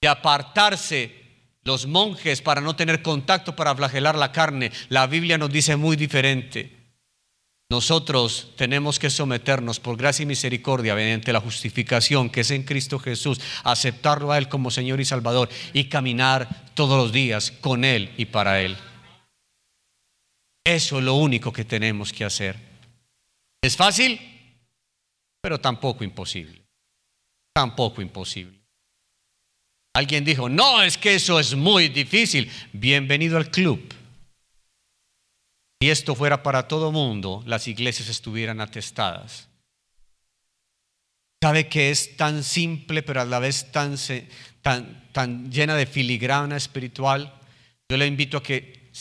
de apartarse los monjes para no tener contacto para flagelar la carne. La Biblia nos dice muy diferente. Nosotros tenemos que someternos por gracia y misericordia mediante la justificación que es en Cristo Jesús, aceptarlo a Él como Señor y Salvador y caminar todos los días con Él y para Él. Eso es lo único que tenemos que hacer. ¿Es fácil? Pero tampoco imposible. Tampoco imposible. Alguien dijo, no, es que eso es muy difícil. Bienvenido al club. Si esto fuera para todo mundo, las iglesias estuvieran atestadas. ¿Sabe que es tan simple, pero a la vez tan, tan, tan llena de filigrana espiritual? Yo le invito a que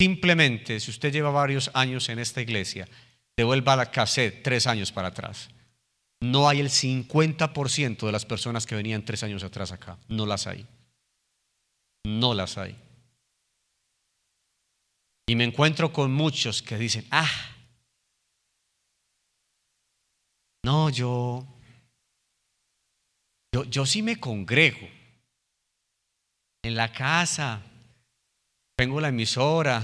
simplemente, si usted lleva varios años en esta iglesia, devuelva la cassette tres años para atrás. No hay el 50% de las personas que venían tres años atrás acá. No las hay. No las hay. Y me encuentro con muchos que dicen, ah, no, yo, yo, yo sí me congrego. En la casa, tengo la emisora,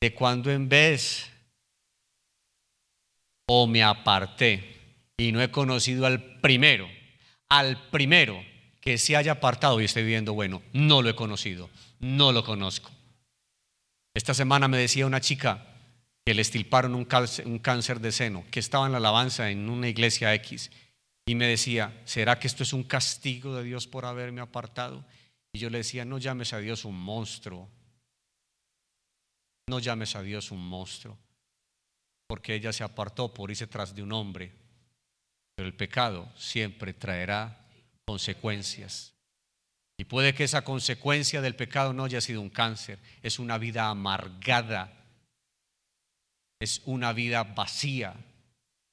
de cuando en vez, o me aparté y no he conocido al primero, al primero que se haya apartado y esté viviendo bueno, no lo he conocido, no lo conozco. Esta semana me decía una chica que le estilparon un cáncer, de seno, que estaba en la alabanza en una iglesia X, y me decía, ¿será que esto es un castigo de Dios por haberme apartado? Y yo le decía, no llames a Dios un monstruo, no llames a Dios un monstruo, porque ella se apartó por irse tras de un hombre, pero el pecado siempre traerá consecuencias. Y puede que esa consecuencia del pecado no haya sido un cáncer, es una vida amargada, es una vida vacía.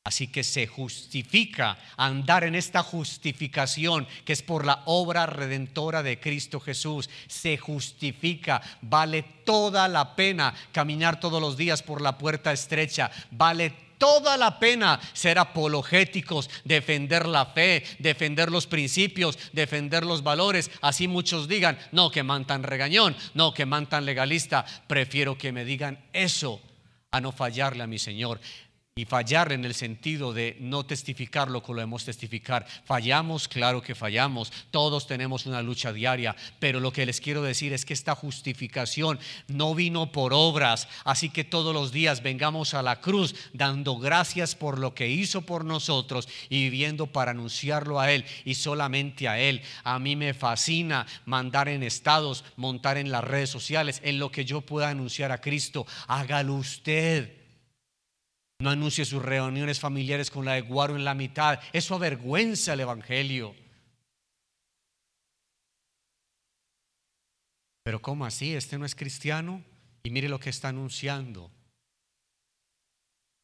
Así que se justifica andar en esta justificación que es por la obra redentora de Cristo Jesús. Se justifica. Vale toda la pena caminar todos los días por la puerta estrecha. Vale toda la pena ser apologéticos, defender la fe, defender los principios, defender los valores. Así muchos digan, no que mantan regañón, no que mantan legalista. Prefiero que me digan eso a no fallarle a mi Señor y fallar en el sentido de no testificar lo que lo hemos testificar. Fallamos, claro que fallamos, todos tenemos una lucha diaria, pero lo que les quiero decir es que esta justificación no vino por obras, así que todos los días vengamos a la cruz dando gracias por lo que hizo por nosotros y viviendo para anunciarlo a Él y solamente a Él. A mí me fascina mandar en estados, montar en las redes sociales, en lo que yo pueda anunciar a Cristo. Hágalo usted. No anuncie sus reuniones familiares con la de guaro en la mitad. Eso avergüenza el Evangelio. Pero ¿cómo así? Este no es cristiano. Y mire lo que está anunciando.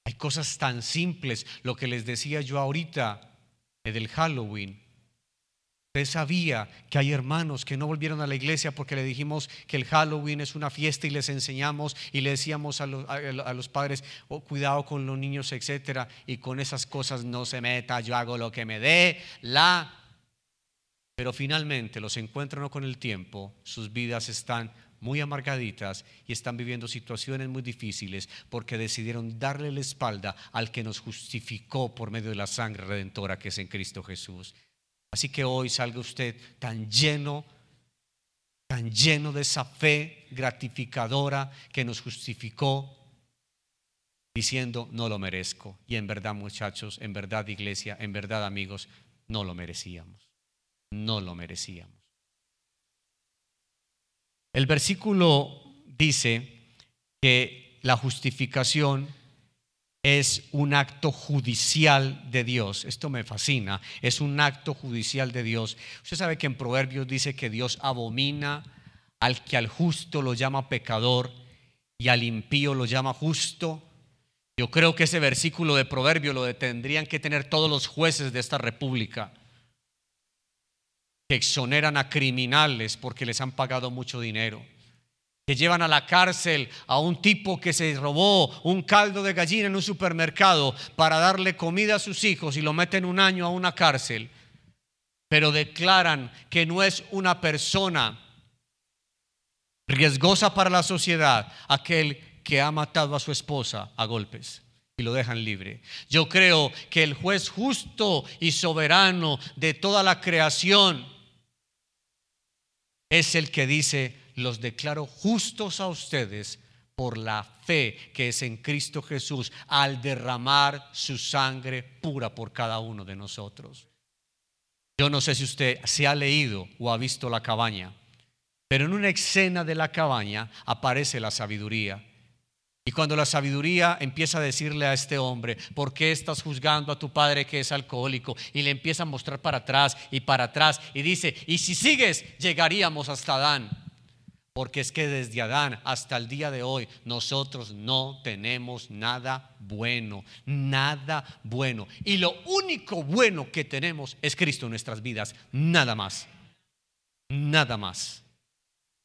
Hay cosas tan simples, lo que les decía yo ahorita del Halloween. Usted sabía que hay hermanos que no volvieron a la iglesia porque le dijimos que el Halloween es una fiesta y les enseñamos y le decíamos a los, padres, oh, cuidado con los niños, etcétera, y con esas cosas no se meta, yo hago lo que me dé la. Pero finalmente los encuentran con el tiempo, sus vidas están muy amargaditas y están viviendo situaciones muy difíciles porque decidieron darle la espalda al que nos justificó por medio de la sangre redentora que es en Cristo Jesús. Así que hoy salga usted tan lleno, tan lleno de esa fe gratificadora que nos justificó diciendo, no lo merezco. Y en verdad muchachos, en verdad iglesia, en verdad amigos, no lo merecíamos. No lo merecíamos. El versículo dice que la justificación es un acto judicial de Dios. Esto me fascina. Es un acto judicial de Dios. Usted sabe que en Proverbios dice que Dios abomina al que al justo lo llama pecador y al impío lo llama justo. Yo creo que ese versículo de Proverbio lo tendrían que tener todos los jueces de esta república que exoneran a criminales porque les han pagado mucho dinero que llevan a la cárcel a un tipo que se robó un caldo de gallina en un supermercado para darle comida a sus hijos y lo meten un año a una cárcel, pero declaran que no es una persona riesgosa para la sociedad aquel que ha matado a su esposa a golpes y lo dejan libre. Yo creo que el juez justo y soberano de toda la creación es el que dice, los declaro justos a ustedes por la fe que es en Cristo Jesús al derramar su sangre pura por cada uno de nosotros. Yo no sé si usted se ha leído o ha visto la cabaña, pero en una escena de la cabaña aparece la sabiduría. Y cuando la sabiduría empieza a decirle a este hombre, ¿por qué estás juzgando a tu padre que es alcohólico? Y le empieza a mostrar para atrás y para atrás. Y dice, y si sigues, llegaríamos hasta Adán. Porque es que desde Adán hasta el día de hoy nosotros no tenemos nada bueno, nada bueno. Y lo único bueno que tenemos es Cristo en nuestras vidas, nada más, nada más.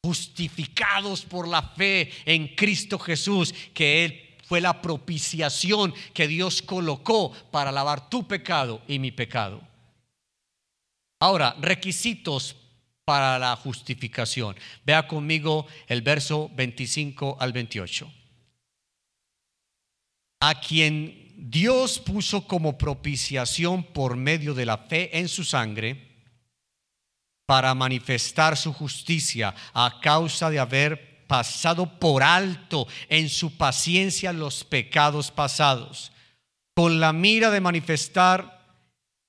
Justificados por la fe en Cristo Jesús, que Él fue la propiciación que Dios colocó para lavar tu pecado y mi pecado. Ahora, requisitos para la justificación. Vea conmigo el verso 25 al 28. A quien Dios puso como propiciación por medio de la fe en su sangre para manifestar su justicia a causa de haber pasado por alto en su paciencia los pecados pasados, con la mira de manifestar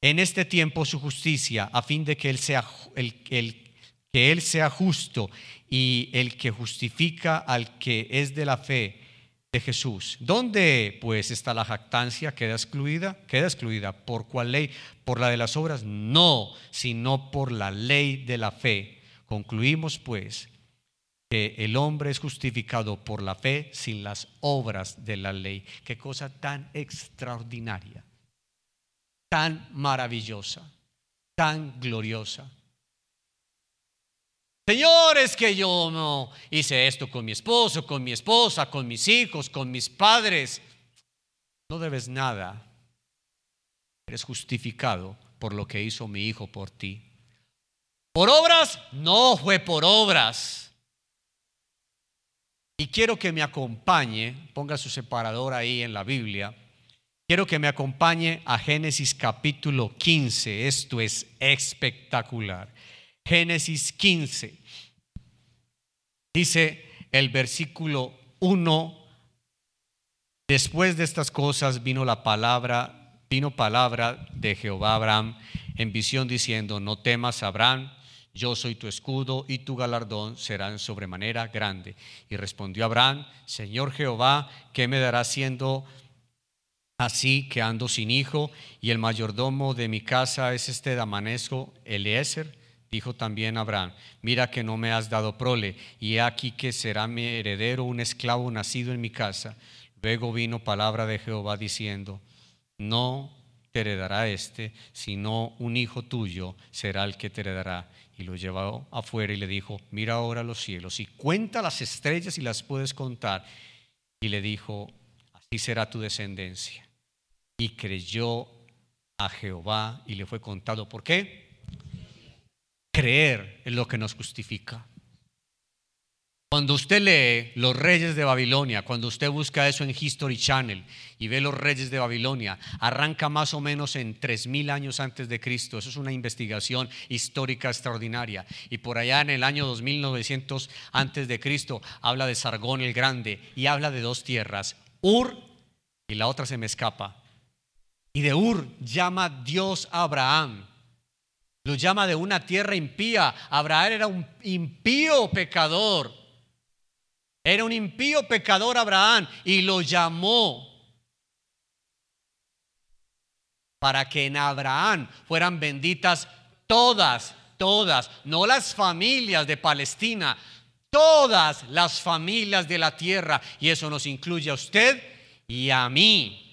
en este tiempo su justicia, a fin de que Él sea el, el que Él sea justo y el que justifica al que es de la fe de Jesús. ¿Dónde pues está la jactancia? ¿Queda excluida? Queda excluida. ¿Por cuál ley? ¿Por la de las obras? No, sino por la ley de la fe. Concluimos pues que el hombre es justificado por la fe sin las obras de la ley. Qué cosa tan extraordinaria, tan maravillosa, tan gloriosa. Señores, que yo no hice esto con mi esposo, con mi esposa, con mis hijos, con mis padres. No debes nada. Eres justificado por lo que hizo mi hijo por ti. ¿Por obras? No fue por obras. Y quiero que me acompañe, ponga su separador ahí en la Biblia. Quiero que me acompañe a Génesis capítulo 15. Esto es espectacular. Génesis 15. Dice el versículo 1. Después de estas cosas vino la palabra, vino palabra de Jehová Abraham en visión diciendo, no temas Abraham, yo soy tu escudo y tu galardón será en sobremanera grande. Y respondió Abraham, Señor Jehová, ¿qué me dará siendo así que ando sin hijo? Y el mayordomo de mi casa es este Damanesco Eliezer. Dijo también Abraham, mira que no me has dado prole, y he aquí que será mi heredero un esclavo nacido en mi casa. Luego vino palabra de Jehová diciendo, no te heredará este, sino un hijo tuyo será el que te heredará y lo llevó afuera y le dijo, mira ahora los cielos y cuenta las estrellas y las puedes contar. Y le dijo, así será tu descendencia. Y creyó a Jehová y le fue contado. ¿Por qué? Creer es lo que nos justifica. Cuando usted lee Los Reyes de Babilonia, cuando usted busca eso en History Channel y ve los Reyes de Babilonia, arranca más o menos en 3000 años antes de Cristo. Eso es una investigación histórica extraordinaria. Y por allá en el año 2900 antes de Cristo habla de Sargón el Grande y habla de dos tierras, Ur y la otra se me escapa. Y de Ur llama Dios a Abraham. Lo llama de una tierra impía. Abraham era un impío pecador era un impío pecador Abraham y lo llamó para que en Abraham fueran benditas todas, todas, no las familias de Palestina, todas las familias de la tierra. Y eso nos incluye a usted y a mí.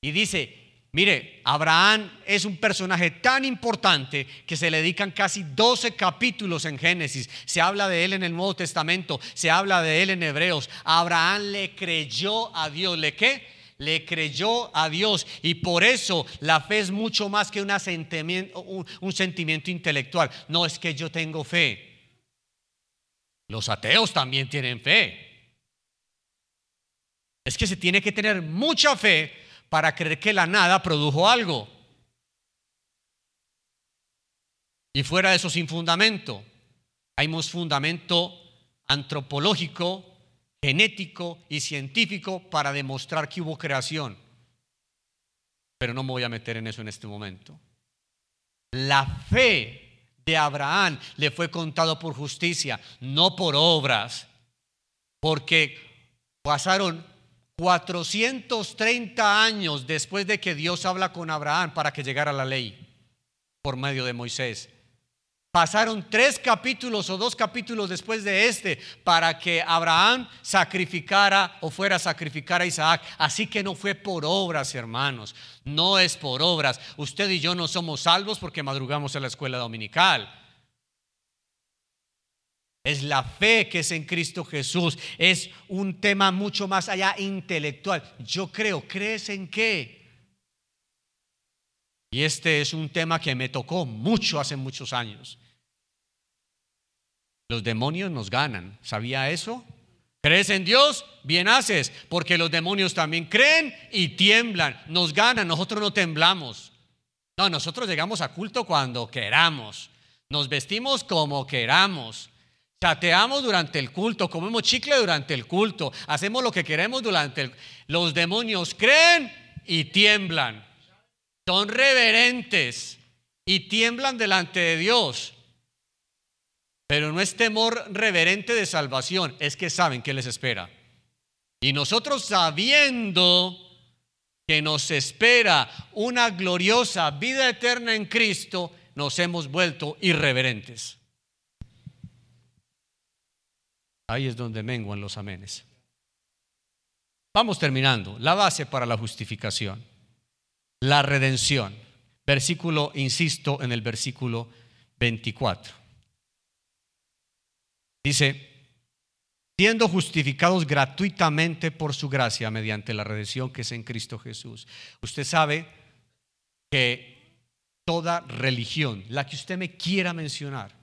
Y dice, Mire, Abraham es un personaje tan importante que se le dedican casi 12 capítulos en Génesis. Se habla de él en el Nuevo Testamento, se habla de él en Hebreos. Abraham le creyó a Dios. ¿Le qué? Le creyó a Dios y por eso la fe es mucho más que un un sentimiento intelectual. No es que yo tengo fe. Los ateos también tienen fe. Es que se tiene que tener mucha fe para creer que la nada produjo algo. Y fuera de eso sin fundamento. Hay un fundamento antropológico, genético y científico para demostrar que hubo creación. Pero no me voy a meter en eso en este momento. La fe de Abraham le fue contado por justicia, no por obras, porque pasaron 430 años después de que Dios habla con Abraham para que llegara la ley por medio de Moisés. Pasaron tres capítulos o dos capítulos después de este para que Abraham sacrificara o fuera a sacrificar a Isaac. Así que no fue por obras, hermanos. No es por obras. Usted y yo no somos salvos porque madrugamos en la escuela dominical. Es la fe que es en Cristo Jesús. Es un tema mucho más allá intelectual. Yo creo, ¿crees en qué? Y este es un tema que me tocó mucho hace muchos años. Los demonios nos ganan. ¿Sabía eso? ¿Crees en Dios? Bien haces, porque los demonios también creen y tiemblan. Nos ganan, nosotros no temblamos. No, nosotros llegamos a culto cuando queramos. Nos vestimos como queramos. Chateamos durante el culto, comemos chicle durante el culto, hacemos lo que queremos durante el... Los demonios creen y tiemblan. Son reverentes y tiemblan delante de Dios. Pero no es temor reverente de salvación, es que saben que les espera. Y nosotros sabiendo que nos espera una gloriosa vida eterna en Cristo, nos hemos vuelto irreverentes. Ahí es donde menguan los amenes. Vamos terminando. La base para la justificación. La redención. Versículo, insisto, en el versículo 24. Dice, siendo justificados gratuitamente por su gracia mediante la redención que es en Cristo Jesús. Usted sabe que toda religión, la que usted me quiera mencionar,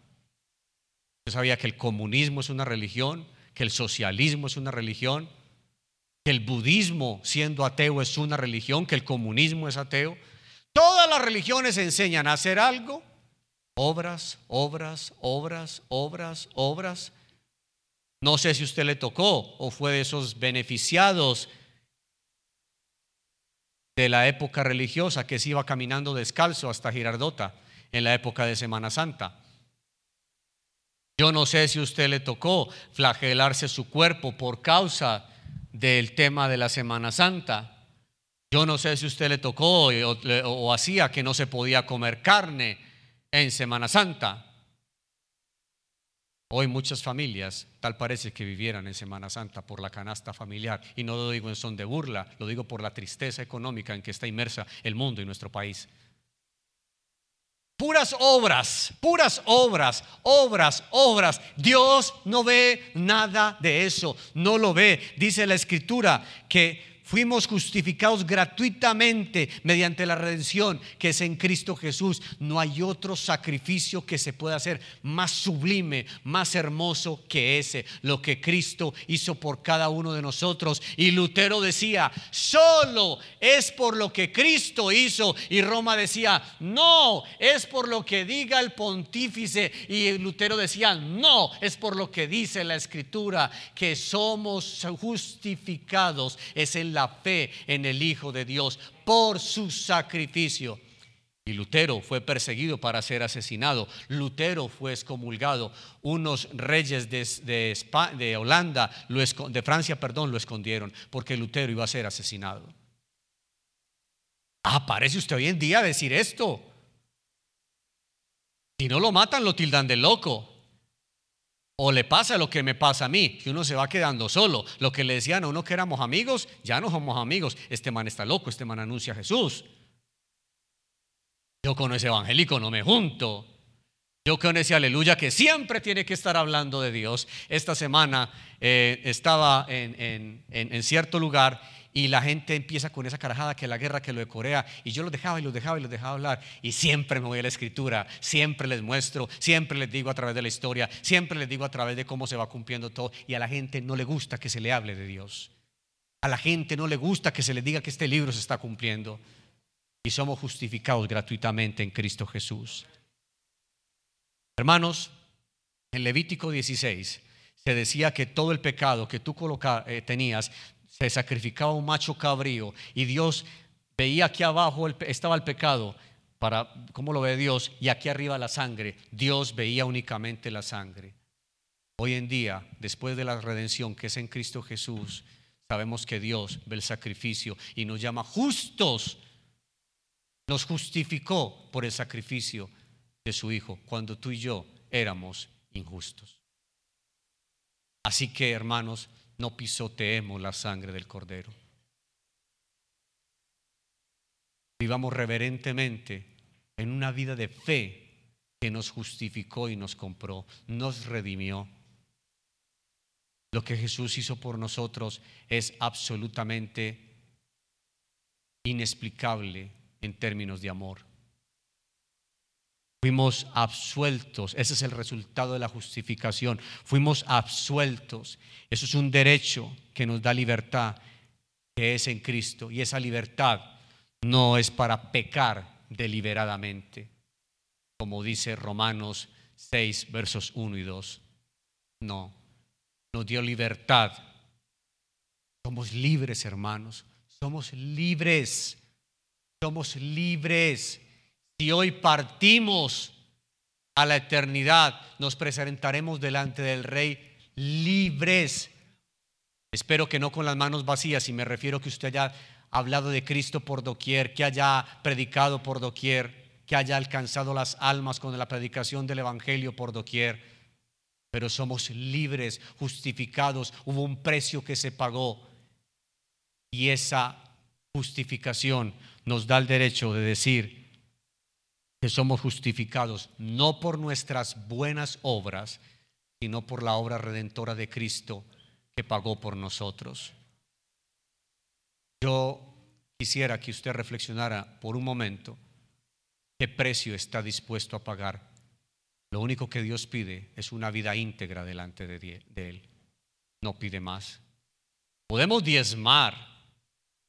usted sabía que el comunismo es una religión, que el socialismo es una religión, que el budismo siendo ateo es una religión, que el comunismo es ateo. Todas las religiones enseñan a hacer algo, obras, obras, obras, obras, obras. No sé si usted le tocó o fue de esos beneficiados de la época religiosa que se iba caminando descalzo hasta Girardota en la época de Semana Santa. Yo no sé si usted le tocó flagelarse su cuerpo por causa del tema de la Semana Santa. Yo no sé si usted le tocó o, hacía que no se podía comer carne en Semana Santa. Hoy muchas familias tal parece que vivieran en Semana Santa por la canasta familiar. Y no lo digo en son de burla, lo digo por la tristeza económica en que está inmersa el mundo y nuestro país. Puras obras, puras obras, obras, obras. Dios no ve nada de eso, no lo ve. Dice la escritura que fuimos justificados gratuitamente mediante la redención que es en Cristo Jesús. No hay otro sacrificio que se pueda hacer más sublime, más hermoso que ese, lo que Cristo hizo por cada uno de nosotros. Y Lutero decía, solo es por lo que Cristo hizo. Y Roma decía, no, es por lo que diga el pontífice. Y Lutero decía, no, es por lo que dice la escritura, que somos justificados. Es en la fe en el Hijo de Dios por su sacrificio. Y Lutero fue perseguido para ser asesinado. Lutero fue excomulgado. Unos reyes de, de, Holanda, de Francia, perdón, lo escondieron porque Lutero iba a ser asesinado. Ah, parece usted hoy en día decir esto. Si no lo matan, lo tildan de loco. O le pasa lo que me pasa a mí, que uno se va quedando solo. Lo que le decían a uno que éramos amigos, ya no somos amigos. Este man está loco, este man anuncia a Jesús. Yo con ese evangélico no me junto. Yo con ese aleluya que siempre tiene que estar hablando de Dios. Esta semana eh, estaba en, en cierto lugar y la gente empieza con esa carajada que la guerra, que lo de Corea, y yo los dejaba y los dejaba y los dejaba hablar, y siempre me voy a la escritura, siempre les muestro, siempre les digo a través de la historia, siempre les digo a través de cómo se va cumpliendo todo, y a la gente no le gusta que se le hable de Dios. A la gente no le gusta que se le diga que este libro se está cumpliendo, y somos justificados gratuitamente en Cristo Jesús. Hermanos, en Levítico 16 se decía que todo el pecado que tú eh, tenías se sacrificaba un macho cabrío y Dios veía aquí abajo estaba el pecado para cómo lo ve Dios y aquí arriba la sangre. Dios veía únicamente la sangre. Hoy en día, después de la redención que es en Cristo Jesús, sabemos que Dios ve el sacrificio y nos llama justos. Nos justificó por el sacrificio de su Hijo cuando tú y yo éramos injustos. Así que, hermanos, no pisoteemos la sangre del cordero. Vivamos reverentemente en una vida de fe que nos justificó y nos compró, nos redimió. Lo que Jesús hizo por nosotros es absolutamente inexplicable en términos de amor. Fuimos absueltos. Ese es el resultado de la justificación. Fuimos absueltos. Eso es un derecho que nos da libertad, que es en Cristo. Y esa libertad no es para pecar deliberadamente, como dice Romanos 6, versos 1 y 2. No, nos dio libertad. Somos libres, hermanos. Somos libres. Somos libres. Si hoy partimos a la eternidad, nos presentaremos delante del Rey libres. Espero que no con las manos vacías, y me refiero que usted haya hablado de Cristo por doquier, que haya predicado por doquier, que haya alcanzado las almas con la predicación del Evangelio por doquier. pero somos libres, justificados. Hubo un precio que se pagó y esa justificación nos da el derecho de decir que somos justificados no por nuestras buenas obras, sino por la obra redentora de Cristo que pagó por nosotros. Yo quisiera que usted reflexionara por un momento qué precio está dispuesto a pagar. Lo único que Dios pide es una vida íntegra delante de Él. No pide más. Podemos diezmar,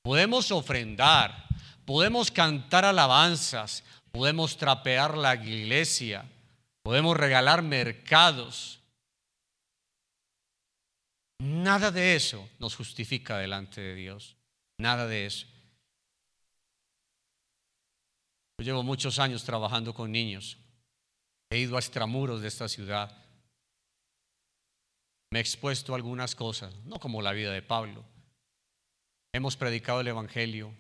podemos ofrendar, podemos cantar alabanzas, podemos trapear la iglesia, podemos regalar mercados, Nada de eso nos justifica delante de Dios. Nada de eso. Yo llevo muchos años trabajando con niños. He ido a extramuros de esta ciudad. Me he expuesto a algunas cosas, no como la vida de Pablo. Hemos predicado el Evangelio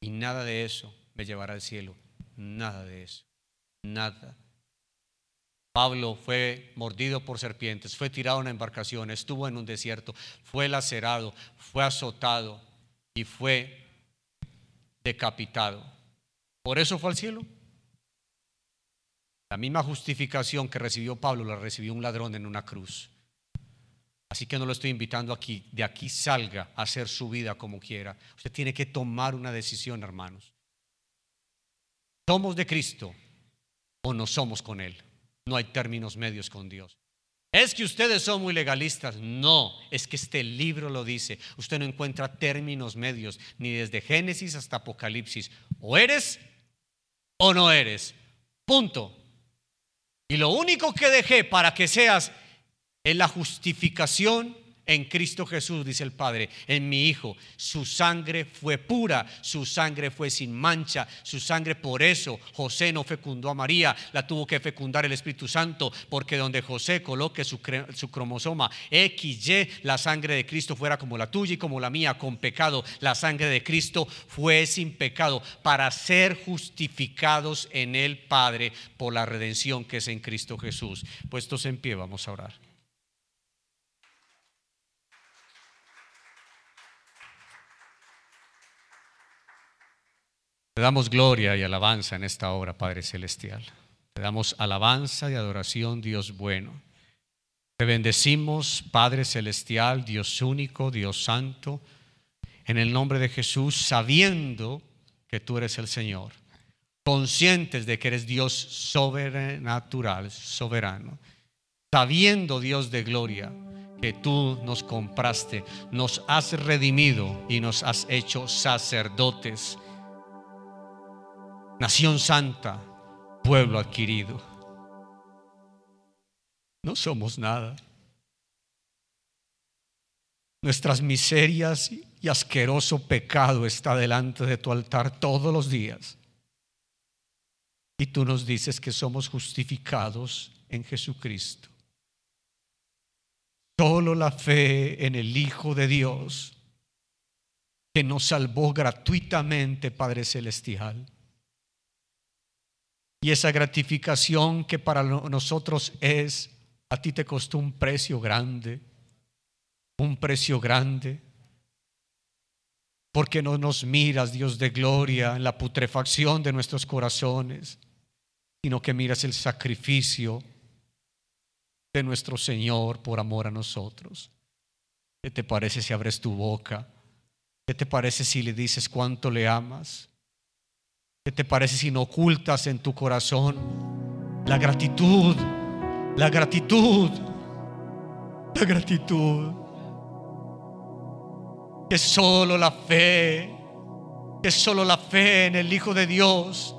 y nada de eso me llevará al cielo. Nada de eso. Nada. Pablo fue mordido por serpientes, fue tirado en una embarcación, estuvo en un desierto, fue lacerado, fue azotado y fue decapitado. ¿Por eso fue al cielo? La misma justificación que recibió Pablo la recibió un ladrón en una cruz. Así que no lo estoy invitando aquí, de aquí salga a hacer su vida como quiera. Usted tiene que tomar una decisión, hermanos. ¿Somos de Cristo o no somos con Él? No hay términos medios con Dios. Es que ustedes son muy legalistas. No, es que este libro lo dice. Usted no encuentra términos medios, ni desde Génesis hasta Apocalipsis. O eres o no eres. Punto. Y lo único que dejé para que seas es la justificación en Cristo Jesús, dice el Padre, en mi Hijo. Su sangre fue pura, su sangre fue sin mancha, su sangre por eso José no fecundó a María, la tuvo que fecundar el Espíritu Santo, porque donde José coloque su, su cromosoma XY, la sangre de Cristo fuera como la tuya y como la mía, con pecado. La sangre de Cristo fue sin pecado para ser justificados en el Padre por la redención que es en Cristo Jesús. Puestos en pie, vamos a orar. Te damos gloria y alabanza en esta obra, Padre Celestial. Te damos alabanza y adoración, Dios bueno. Te bendecimos, Padre Celestial, Dios único, Dios santo, en el nombre de Jesús, sabiendo que tú eres el Señor, conscientes de que eres Dios sobrenatural, soberano, sabiendo, Dios de gloria, que tú nos compraste, nos has redimido y nos has hecho sacerdotes nación santa, pueblo adquirido. No somos nada. Nuestras miserias y asqueroso pecado está delante de tu altar todos los días. Y tú nos dices que somos justificados en Jesucristo. Solo la fe en el Hijo de Dios, que nos salvó gratuitamente, Padre Celestial y esa gratificación que para nosotros es, a ti te costó un precio grande, un precio grande. Porque no nos miras, Dios de gloria, en la putrefacción de nuestros corazones, sino que miras el sacrificio de nuestro Señor por amor a nosotros. ¿Qué te parece si abres tu boca? ¿Qué te parece si le dices cuánto le amas? ¿Qué te parece si no ocultas en tu corazón la gratitud? La gratitud. La gratitud. Que solo la fe, que solo la fe en el Hijo de Dios,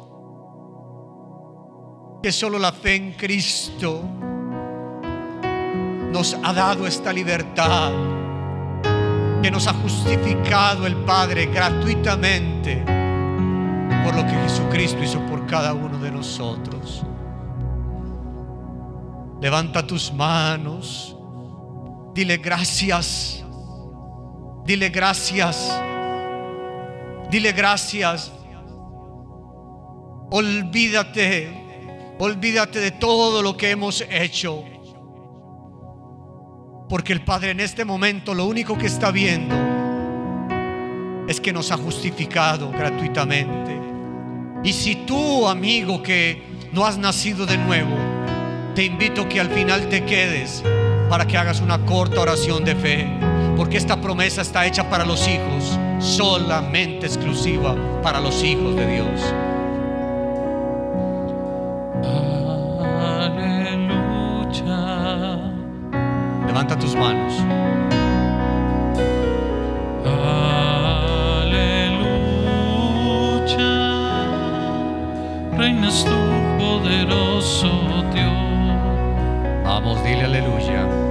que solo la fe en Cristo nos ha dado esta libertad, que nos ha justificado el Padre gratuitamente por lo que Jesucristo hizo por cada uno de nosotros. Levanta tus manos, dile gracias, dile gracias, dile gracias. Olvídate, olvídate de todo lo que hemos hecho. Porque el Padre en este momento lo único que está viendo es que nos ha justificado gratuitamente. Y si tú, amigo, que no has nacido de nuevo, te invito que al final te quedes para que hagas una corta oración de fe. Porque esta promesa está hecha para los hijos, solamente exclusiva para los hijos de Dios. Aleluya. Levanta tus manos. Reinas tú, poderoso Dios. Vamos, dile aleluya. Aleluya.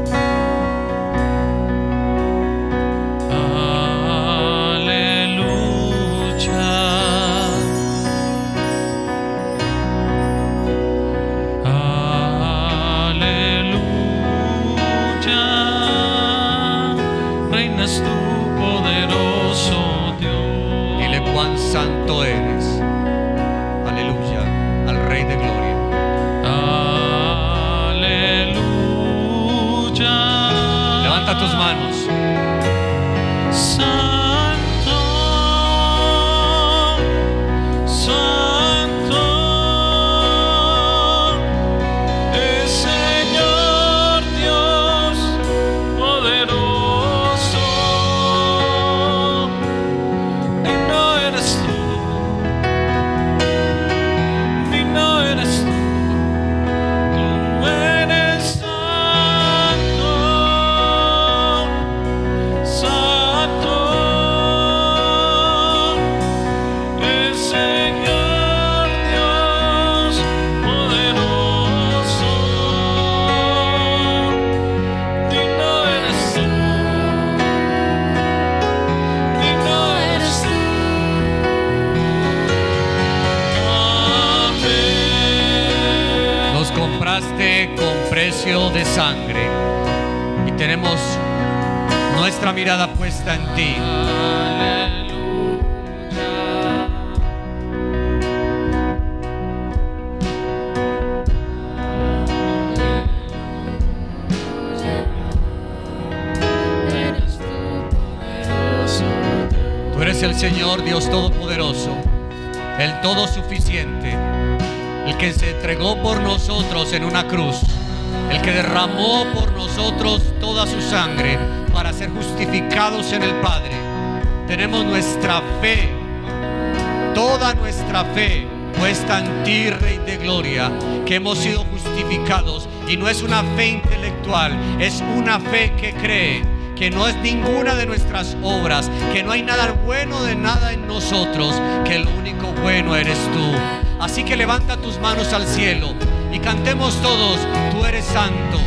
Puesta en ti. Tú eres el Señor Dios Todopoderoso, el Todo Suficiente, el que se entregó por nosotros en una cruz, el que derramó por nosotros toda su sangre justificados en el Padre. Tenemos nuestra fe, toda nuestra fe puesta en ti, Rey de Gloria, que hemos sido justificados. Y no es una fe intelectual, es una fe que cree que no es ninguna de nuestras obras, que no hay nada bueno de nada en nosotros, que lo único bueno eres tú. Así que levanta tus manos al cielo y cantemos todos, tú eres santo.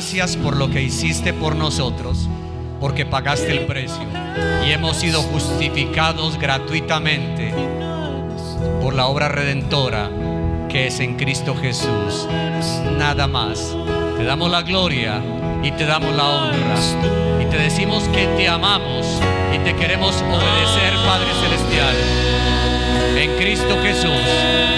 Gracias por lo que hiciste por nosotros, porque pagaste el precio y hemos sido justificados gratuitamente por la obra redentora que es en Cristo Jesús. Nada más. Te damos la gloria y te damos la honra y te decimos que te amamos y te queremos obedecer, Padre Celestial. En Cristo Jesús.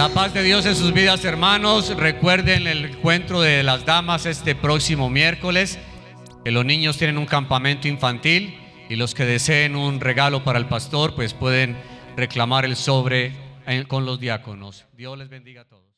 La paz de Dios en sus vidas, hermanos. Recuerden el encuentro de las damas este próximo miércoles. Que los niños tienen un campamento infantil y los que deseen un regalo para el pastor, pues pueden reclamar el sobre con los diáconos. Dios les bendiga a todos.